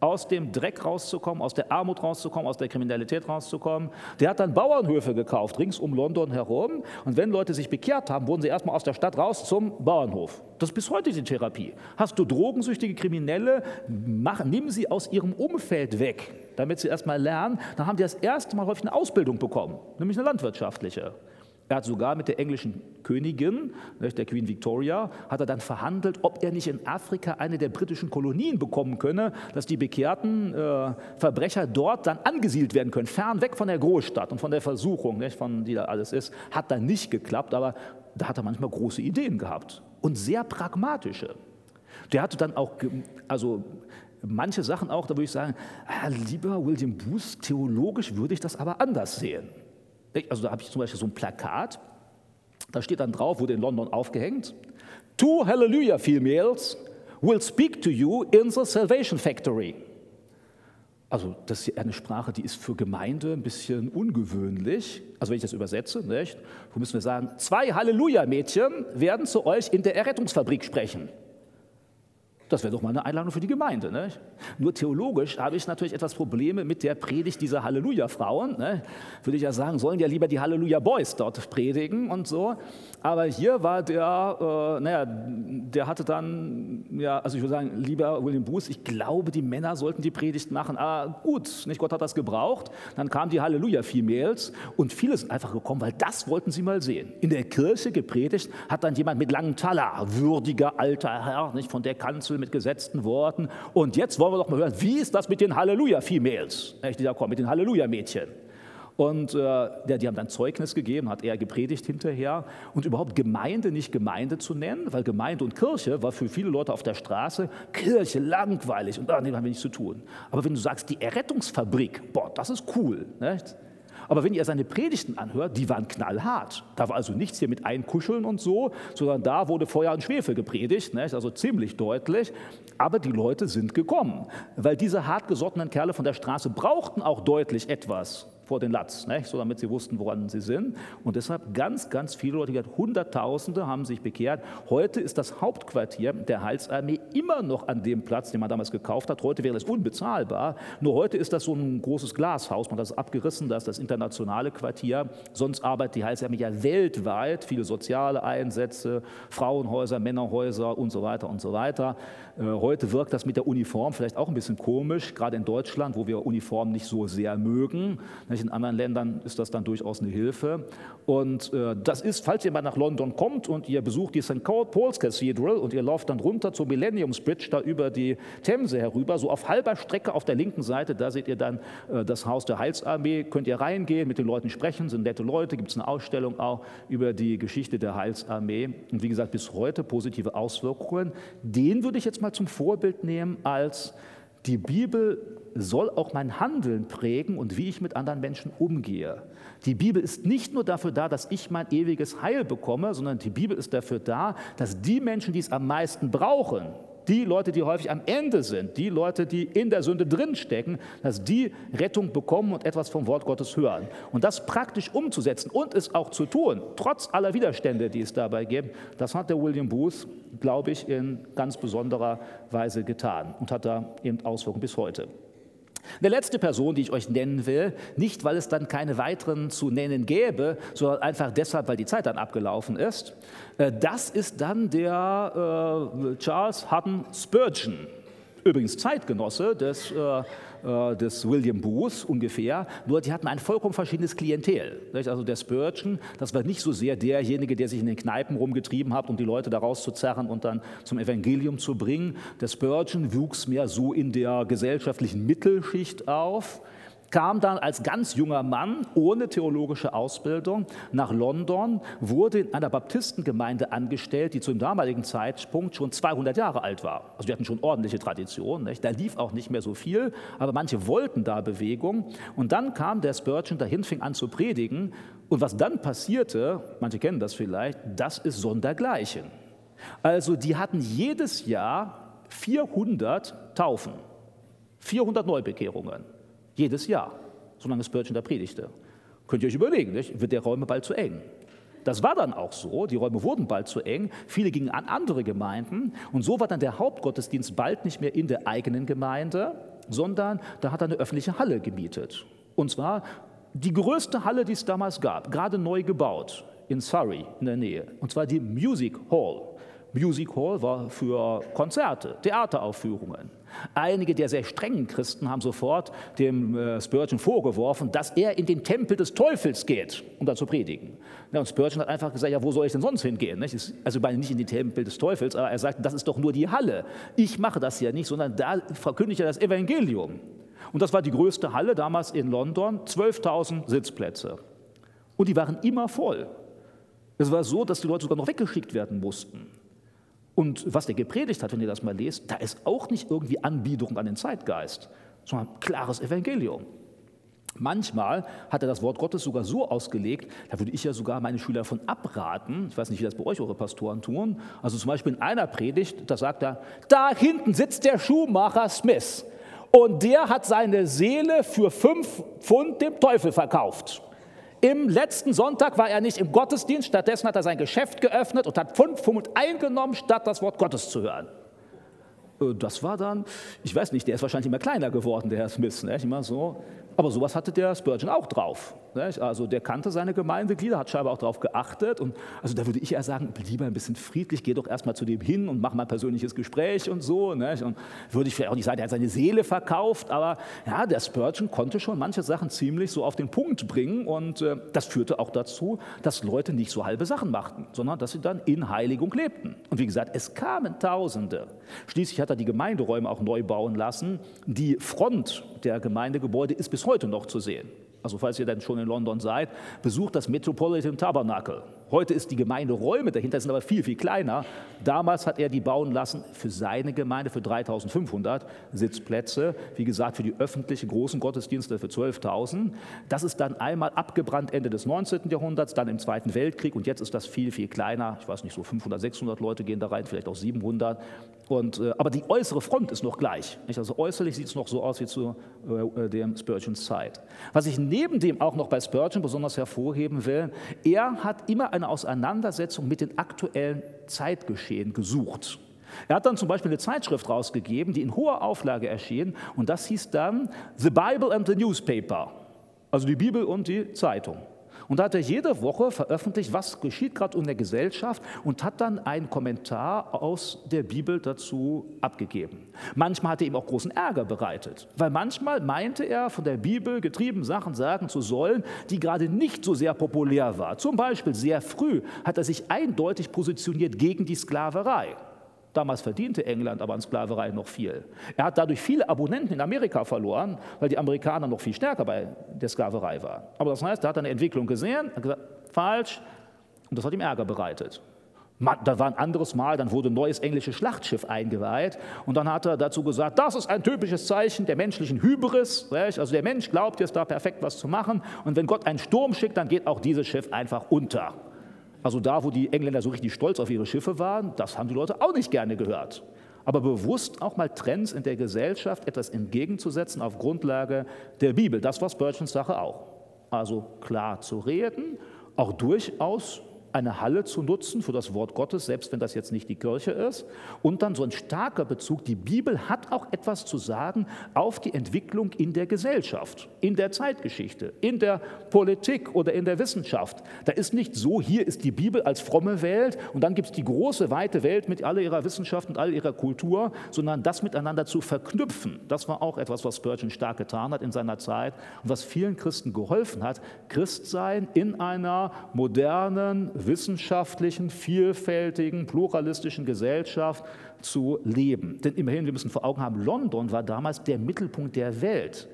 aus dem Dreck rauszukommen, aus der Armut rauszukommen, aus der Kriminalität rauszukommen. Der hat dann Bauernhöfe gekauft, rings um London herum. Und wenn Leute sich bekehrt haben, wurden sie erstmal aus der Stadt raus zum Bauernhof. Das ist bis heute die Therapie. Hast du drogensüchtige Kriminelle, mach, nimm sie aus ihrem Umfeld weg, damit sie erstmal lernen. Dann haben die das erste Mal häufig eine Ausbildung bekommen, nämlich eine landwirtschaftliche. Er hat sogar mit der englischen Königin, der Queen Victoria, hat er dann verhandelt, ob er nicht in Afrika eine der britischen Kolonien bekommen könne, dass die bekehrten äh, Verbrecher dort dann angesiedelt werden können, fern weg von der Großstadt und von der Versuchung, von die da alles ist. Hat dann nicht geklappt, aber da hat er manchmal große Ideen gehabt und sehr pragmatische. Der hatte dann auch, also manche Sachen auch, da würde ich sagen, ah, lieber William Booth, theologisch würde ich das aber anders sehen. Also da habe ich zum Beispiel so ein Plakat, da steht dann drauf, wurde in London aufgehängt, Two Hallelujah Females will speak to you in the Salvation Factory. Also das ist eine Sprache, die ist für Gemeinde ein bisschen ungewöhnlich. Also wenn ich das übersetze, nicht? Wo müssen wir sagen, zwei Halleluja-Mädchen werden zu euch in der Errettungsfabrik sprechen. Das wäre doch mal eine Einladung für die Gemeinde. Ne? Nur theologisch habe ich natürlich etwas Probleme mit der Predigt dieser Halleluja-Frauen. Ne? Würde ich ja sagen, sollen ja lieber die Halleluja-Boys dort predigen und so. Aber hier war der, äh, naja, der hatte dann, ja, also ich würde sagen, lieber William Booth, ich glaube, die Männer sollten die Predigt machen. Ah, gut, nicht Gott hat das gebraucht. Dann kamen die Halleluja-Females und viele sind einfach gekommen, weil das wollten sie mal sehen. In der Kirche gepredigt hat dann jemand mit langem Talar, würdiger alter Herr, nicht von der Kanzel mit gesetzten Worten. Und jetzt wollen wir doch mal hören, wie ist das mit den Halleluja-Females? Mit den Halleluja-Mädchen. Und äh, die haben dann Zeugnis gegeben, hat er gepredigt hinterher. Und überhaupt Gemeinde nicht Gemeinde zu nennen, weil Gemeinde und Kirche war für viele Leute auf der Straße Kirche langweilig und damit haben wir nichts zu tun. Aber wenn du sagst, die Errettungsfabrik, boah, das ist cool. Nicht? Aber wenn ihr seine Predigten anhört, die waren knallhart. Da war also nichts hier mit Einkuscheln und so, sondern da wurde Feuer und Schwefel gepredigt, nicht? also ziemlich deutlich. Aber die Leute sind gekommen, weil diese hartgesottenen Kerle von der Straße brauchten auch deutlich etwas vor den Latz, nicht? so damit sie wussten, woran sie sind. Und deshalb ganz, ganz viele Leute, Hunderttausende haben sich bekehrt. Heute ist das Hauptquartier der Heilsarmee immer noch an dem Platz, den man damals gekauft hat. Heute wäre es unbezahlbar. Nur heute ist das so ein großes Glashaus. Man hat das abgerissen, das ist das internationale Quartier. Sonst arbeitet die Heilsarmee ja weltweit, viele soziale Einsätze, Frauenhäuser, Männerhäuser und so weiter und so weiter. Äh, heute wirkt das mit der Uniform vielleicht auch ein bisschen komisch, gerade in Deutschland, wo wir Uniformen nicht so sehr mögen. In anderen Ländern ist das dann durchaus eine Hilfe. Und äh, das ist, falls ihr mal nach London kommt und ihr besucht die St. Paul's Cathedral und ihr lauft dann runter zur Millenniums Bridge, da über die Themse herüber, so auf halber Strecke auf der linken Seite, da seht ihr dann äh, das Haus der Heilsarmee, könnt ihr reingehen, mit den Leuten sprechen, sind nette Leute, gibt es eine Ausstellung auch über die Geschichte der Heilsarmee. Und wie gesagt, bis heute positive Auswirkungen. Den würde ich jetzt mal zum Vorbild nehmen als die Bibel soll auch mein Handeln prägen und wie ich mit anderen Menschen umgehe. Die Bibel ist nicht nur dafür da, dass ich mein ewiges Heil bekomme, sondern die Bibel ist dafür da, dass die Menschen, die es am meisten brauchen, die Leute, die häufig am Ende sind, die Leute, die in der Sünde drinstecken, dass die Rettung bekommen und etwas vom Wort Gottes hören. Und das praktisch umzusetzen und es auch zu tun, trotz aller Widerstände, die es dabei gibt, das hat der William Booth, glaube ich, in ganz besonderer Weise getan und hat da eben Auswirkungen bis heute. Eine letzte Person, die ich euch nennen will, nicht weil es dann keine weiteren zu nennen gäbe, sondern einfach deshalb, weil die Zeit dann abgelaufen ist, äh, das ist dann der äh, Charles Hutton Spurgeon, übrigens Zeitgenosse des äh, äh, des William Booth ungefähr, nur die hatten ein vollkommen verschiedenes Klientel. Also der Spurgeon, das war nicht so sehr derjenige, der sich in den Kneipen rumgetrieben hat, um die Leute da rauszuzerren und dann zum Evangelium zu bringen. Der Spurgeon wuchs mehr so in der gesellschaftlichen Mittelschicht auf kam dann als ganz junger Mann ohne theologische Ausbildung nach London, wurde in einer Baptistengemeinde angestellt, die zu dem damaligen Zeitpunkt schon 200 Jahre alt war. Also die hatten schon ordentliche Tradition. Nicht? Da lief auch nicht mehr so viel, aber manche wollten da Bewegung. Und dann kam der Spurgeon dahin, fing an zu predigen. Und was dann passierte, manche kennen das vielleicht, das ist Sondergleichen. Also die hatten jedes Jahr 400 Taufen, 400 Neubekehrungen. Jedes Jahr, solange Spurgeon da predigte. Könnt ihr euch überlegen, nicht? wird der Räume bald zu eng. Das war dann auch so, die Räume wurden bald zu eng, viele gingen an andere Gemeinden und so war dann der Hauptgottesdienst bald nicht mehr in der eigenen Gemeinde, sondern da hat er eine öffentliche Halle gemietet. Und zwar die größte Halle, die es damals gab, gerade neu gebaut in Surrey in der Nähe, und zwar die Music Hall. Music Hall war für Konzerte, Theateraufführungen. Einige der sehr strengen Christen haben sofort dem äh, Spurgeon vorgeworfen, dass er in den Tempel des Teufels geht, um da zu predigen. Und Spurgeon hat einfach gesagt, ja, wo soll ich denn sonst hingehen? Also nicht in den Tempel des Teufels, aber er sagt, das ist doch nur die Halle. Ich mache das ja nicht, sondern da verkündige ich das Evangelium. Und das war die größte Halle damals in London, 12.000 Sitzplätze. Und die waren immer voll. Es war so, dass die Leute sogar noch weggeschickt werden mussten. Und was der gepredigt hat, wenn ihr das mal lest, da ist auch nicht irgendwie Anbiederung an den Zeitgeist, sondern klares Evangelium. Manchmal hat er das Wort Gottes sogar so ausgelegt, da würde ich ja sogar meine Schüler davon abraten. Ich weiß nicht, wie das bei euch eure Pastoren tun. Also zum Beispiel in einer Predigt, da sagt er, da hinten sitzt der Schuhmacher Smith und der hat seine Seele für fünf Pfund dem Teufel verkauft. Im letzten Sonntag war er nicht im Gottesdienst, stattdessen hat er sein Geschäft geöffnet und hat fünf Pfund eingenommen, statt das Wort Gottes zu hören. Äh, das war dann, ich weiß nicht, der ist wahrscheinlich immer kleiner geworden, der Herr Smith. Ne? Immer so. Aber sowas hatte der Spurgeon auch drauf. Also der kannte seine Gemeindeglieder, hat scheinbar auch darauf geachtet. Und also da würde ich eher sagen, lieber ein bisschen friedlich, geh doch erstmal zu dem hin und mach mal ein persönliches Gespräch und so. Und würde ich vielleicht auch nicht sagen, er hat seine Seele verkauft, aber ja, der Spurgeon konnte schon manche Sachen ziemlich so auf den Punkt bringen. Und äh, das führte auch dazu, dass Leute nicht so halbe Sachen machten, sondern dass sie dann in Heiligung lebten. Und wie gesagt, es kamen Tausende. Schließlich hat er die Gemeinderäume auch neu bauen lassen. Die Front der Gemeindegebäude ist bis heute noch zu sehen. Also falls ihr dann schon in London seid, besucht das Metropolitan Tabernacle. Heute ist die Gemeinde Räume dahinter, sind aber viel, viel kleiner. Damals hat er die bauen lassen für seine Gemeinde für 3500 Sitzplätze. Wie gesagt, für die öffentlichen großen Gottesdienste für 12.000. Das ist dann einmal abgebrannt Ende des 19. Jahrhunderts, dann im Zweiten Weltkrieg und jetzt ist das viel, viel kleiner. Ich weiß nicht, so 500, 600 Leute gehen da rein, vielleicht auch 700. Und, äh, aber die äußere Front ist noch gleich. Nicht? Also äußerlich sieht es noch so aus wie zu äh, dem Spurgeons Zeit. Was ich neben dem auch noch bei Spurgeon besonders hervorheben will, er hat immer eine Auseinandersetzung mit dem aktuellen Zeitgeschehen gesucht. Er hat dann zum Beispiel eine Zeitschrift rausgegeben, die in hoher Auflage erschien, und das hieß dann The Bible and the Newspaper, also die Bibel und die Zeitung. Und da hat er jede Woche veröffentlicht, was geschieht gerade in der Gesellschaft und hat dann einen Kommentar aus der Bibel dazu abgegeben. Manchmal hat er ihm auch großen Ärger bereitet, weil manchmal meinte er, von der Bibel getrieben Sachen sagen zu sollen, die gerade nicht so sehr populär waren. Zum Beispiel sehr früh hat er sich eindeutig positioniert gegen die Sklaverei. Damals verdiente England aber an Sklaverei noch viel. Er hat dadurch viele Abonnenten in Amerika verloren, weil die Amerikaner noch viel stärker bei der Sklaverei waren. Aber das heißt, er hat eine Entwicklung gesehen, hat gesagt, falsch, und das hat ihm Ärger bereitet. Da war ein anderes Mal, dann wurde ein neues englisches Schlachtschiff eingeweiht und dann hat er dazu gesagt, das ist ein typisches Zeichen der menschlichen Hybris. Also der Mensch glaubt jetzt da perfekt was zu machen und wenn Gott einen Sturm schickt, dann geht auch dieses Schiff einfach unter. Also da, wo die Engländer so richtig stolz auf ihre Schiffe waren, das haben die Leute auch nicht gerne gehört. Aber bewusst auch mal Trends in der Gesellschaft etwas entgegenzusetzen auf Grundlage der Bibel, das war Spurgeons Sache auch. Also klar zu reden, auch durchaus eine Halle zu nutzen für das Wort Gottes, selbst wenn das jetzt nicht die Kirche ist. Und dann so ein starker Bezug, die Bibel hat auch etwas zu sagen auf die Entwicklung in der Gesellschaft, in der Zeitgeschichte, in der Politik oder in der Wissenschaft. Da ist nicht so, hier ist die Bibel als fromme Welt und dann gibt es die große, weite Welt mit all ihrer Wissenschaft und all ihrer Kultur, sondern das miteinander zu verknüpfen. Das war auch etwas, was Spurgeon stark getan hat in seiner Zeit und was vielen Christen geholfen hat, Christsein in einer modernen, wissenschaftlichen, vielfältigen, pluralistischen Gesellschaft zu leben. Denn immerhin, wir müssen vor Augen haben, London war damals der Mittelpunkt der Welt.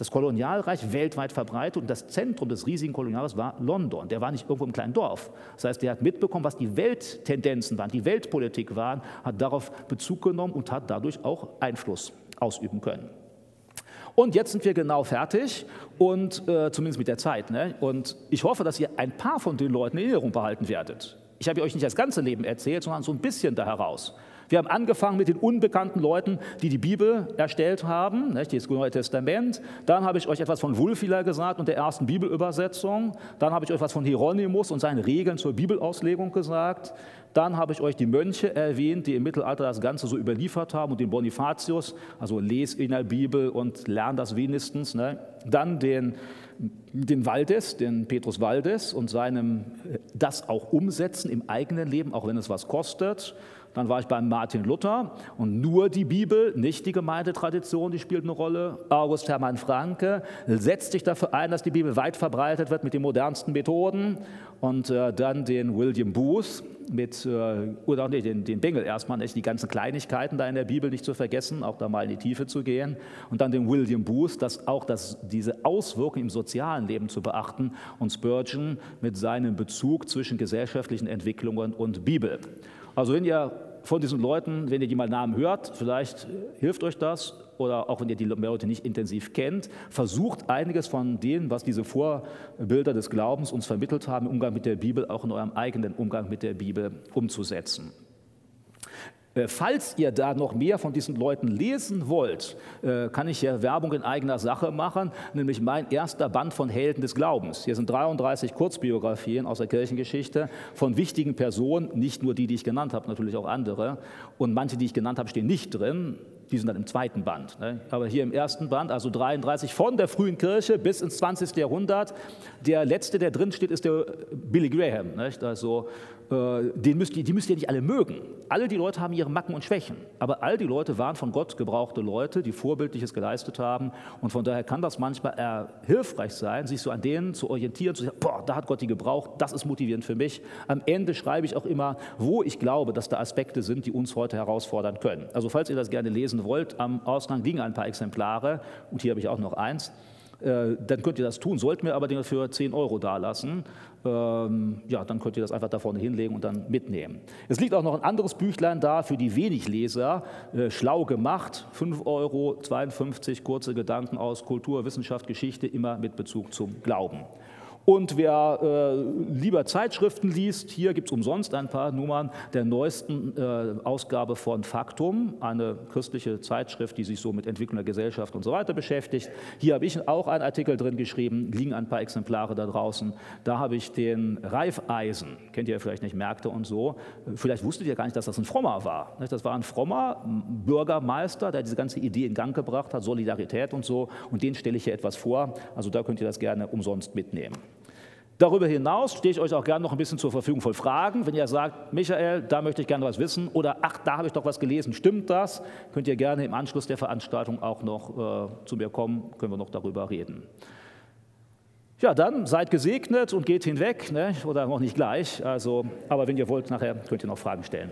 Das Kolonialreich weltweit verbreitet und das Zentrum des riesigen Kolonialreichs war London. Der war nicht irgendwo im kleinen Dorf. Das heißt, der hat mitbekommen, was die Welttendenzen waren, die Weltpolitik waren, hat darauf Bezug genommen und hat dadurch auch Einfluss ausüben können. Und jetzt sind wir genau fertig und äh, zumindest mit der Zeit. Ne? Und ich hoffe, dass ihr ein paar von den Leuten in Erinnerung behalten werdet. Ich habe euch nicht das ganze Leben erzählt, sondern so ein bisschen da heraus. Wir haben angefangen mit den unbekannten Leuten, die die Bibel erstellt haben, nicht, das Neue Testament. Dann habe ich euch etwas von Wulfila gesagt und der ersten Bibelübersetzung. Dann habe ich euch etwas von Hieronymus und seinen Regeln zur Bibelauslegung gesagt. Dann habe ich euch die Mönche erwähnt, die im Mittelalter das Ganze so überliefert haben und den Bonifatius, also les in der Bibel und lern das wenigstens. Ne? Dann den, den Waldes, den Petrus Waldes und seinem das auch umsetzen im eigenen Leben, auch wenn es was kostet. Dann war ich beim Martin Luther und nur die Bibel, nicht die Gemeindetradition, die spielt eine Rolle. August Hermann Franke setzt sich dafür ein, dass die Bibel weit verbreitet wird mit den modernsten Methoden. Und äh, dann den William Booth mit, äh, oder nee, den, den Bengel erstmal, nicht, die ganzen Kleinigkeiten da in der Bibel nicht zu vergessen, auch da mal in die Tiefe zu gehen. Und dann den William Booth, das auch das, diese Auswirkungen im sozialen Leben zu beachten. Und Spurgeon mit seinem Bezug zwischen gesellschaftlichen Entwicklungen und Bibel. Also wenn ihr von diesen Leuten, wenn ihr die mal Namen hört, vielleicht hilft euch das oder auch wenn ihr die Leute nicht intensiv kennt, versucht einiges von dem, was diese Vorbilder des Glaubens uns vermittelt haben, im Umgang mit der Bibel, auch in eurem eigenen Umgang mit der Bibel umzusetzen. Äh, falls ihr da noch mehr von diesen Leuten lesen wollt, äh, kann ich hier Werbung in eigener Sache machen, nämlich mein erster Band von Helden des Glaubens. Hier sind 33 Kurzbiografien aus der Kirchengeschichte von wichtigen Personen, nicht nur die, die ich genannt habe, natürlich auch andere. Und manche, die ich genannt habe, stehen nicht drin. Die sind dann im zweiten Band. Ne? Aber hier im ersten Band, also 33, von der frühen Kirche bis ins 20. Jahrhundert. Der letzte, der drin steht, ist der Billy Graham. Also den müsst ihr, die müsst ihr nicht alle mögen. Alle die Leute haben ihre Macken und Schwächen, aber all die Leute waren von Gott gebrauchte Leute, die Vorbildliches geleistet haben und von daher kann das manchmal eher hilfreich sein, sich so an denen zu orientieren, zu sagen, boah, da hat Gott die gebraucht, das ist motivierend für mich. Am Ende schreibe ich auch immer, wo ich glaube, dass da Aspekte sind, die uns heute herausfordern können. Also falls ihr das gerne lesen wollt, am Ausgang liegen ein paar Exemplare und hier habe ich auch noch eins. Äh, dann könnt ihr das tun. Sollten wir aber für 10 Euro dalassen, ähm, ja, dann könnt ihr das einfach da vorne hinlegen und dann mitnehmen. Es liegt auch noch ein anderes Büchlein da für die Wenigleser, äh, schlau gemacht, 5 Euro, 52 kurze Gedanken aus Kultur, Wissenschaft, Geschichte, immer mit Bezug zum Glauben. Und wer äh, lieber Zeitschriften liest, hier gibt es umsonst ein paar Nummern der neuesten äh, Ausgabe von Faktum, eine christliche Zeitschrift, die sich so mit Entwicklung der Gesellschaft und so weiter beschäftigt. Hier habe ich auch einen Artikel drin geschrieben, liegen ein paar Exemplare da draußen. Da habe ich den Reifeisen, kennt ihr vielleicht nicht, Märkte und so. Vielleicht wusstet ihr gar nicht, dass das ein Frommer war. Das war ein frommer Bürgermeister, der diese ganze Idee in Gang gebracht hat, Solidarität und so. Und den stelle ich hier etwas vor. Also da könnt ihr das gerne umsonst mitnehmen. Darüber hinaus stehe ich euch auch gerne noch ein bisschen zur Verfügung voll Fragen. Wenn ihr sagt, Michael, da möchte ich gerne was wissen oder ach, da habe ich doch was gelesen, stimmt das? Könnt ihr gerne im Anschluss der Veranstaltung auch noch äh, zu mir kommen, können wir noch darüber reden. Ja, dann seid gesegnet und geht hinweg, ne? oder noch nicht gleich. Also, aber wenn ihr wollt, nachher könnt ihr noch Fragen stellen.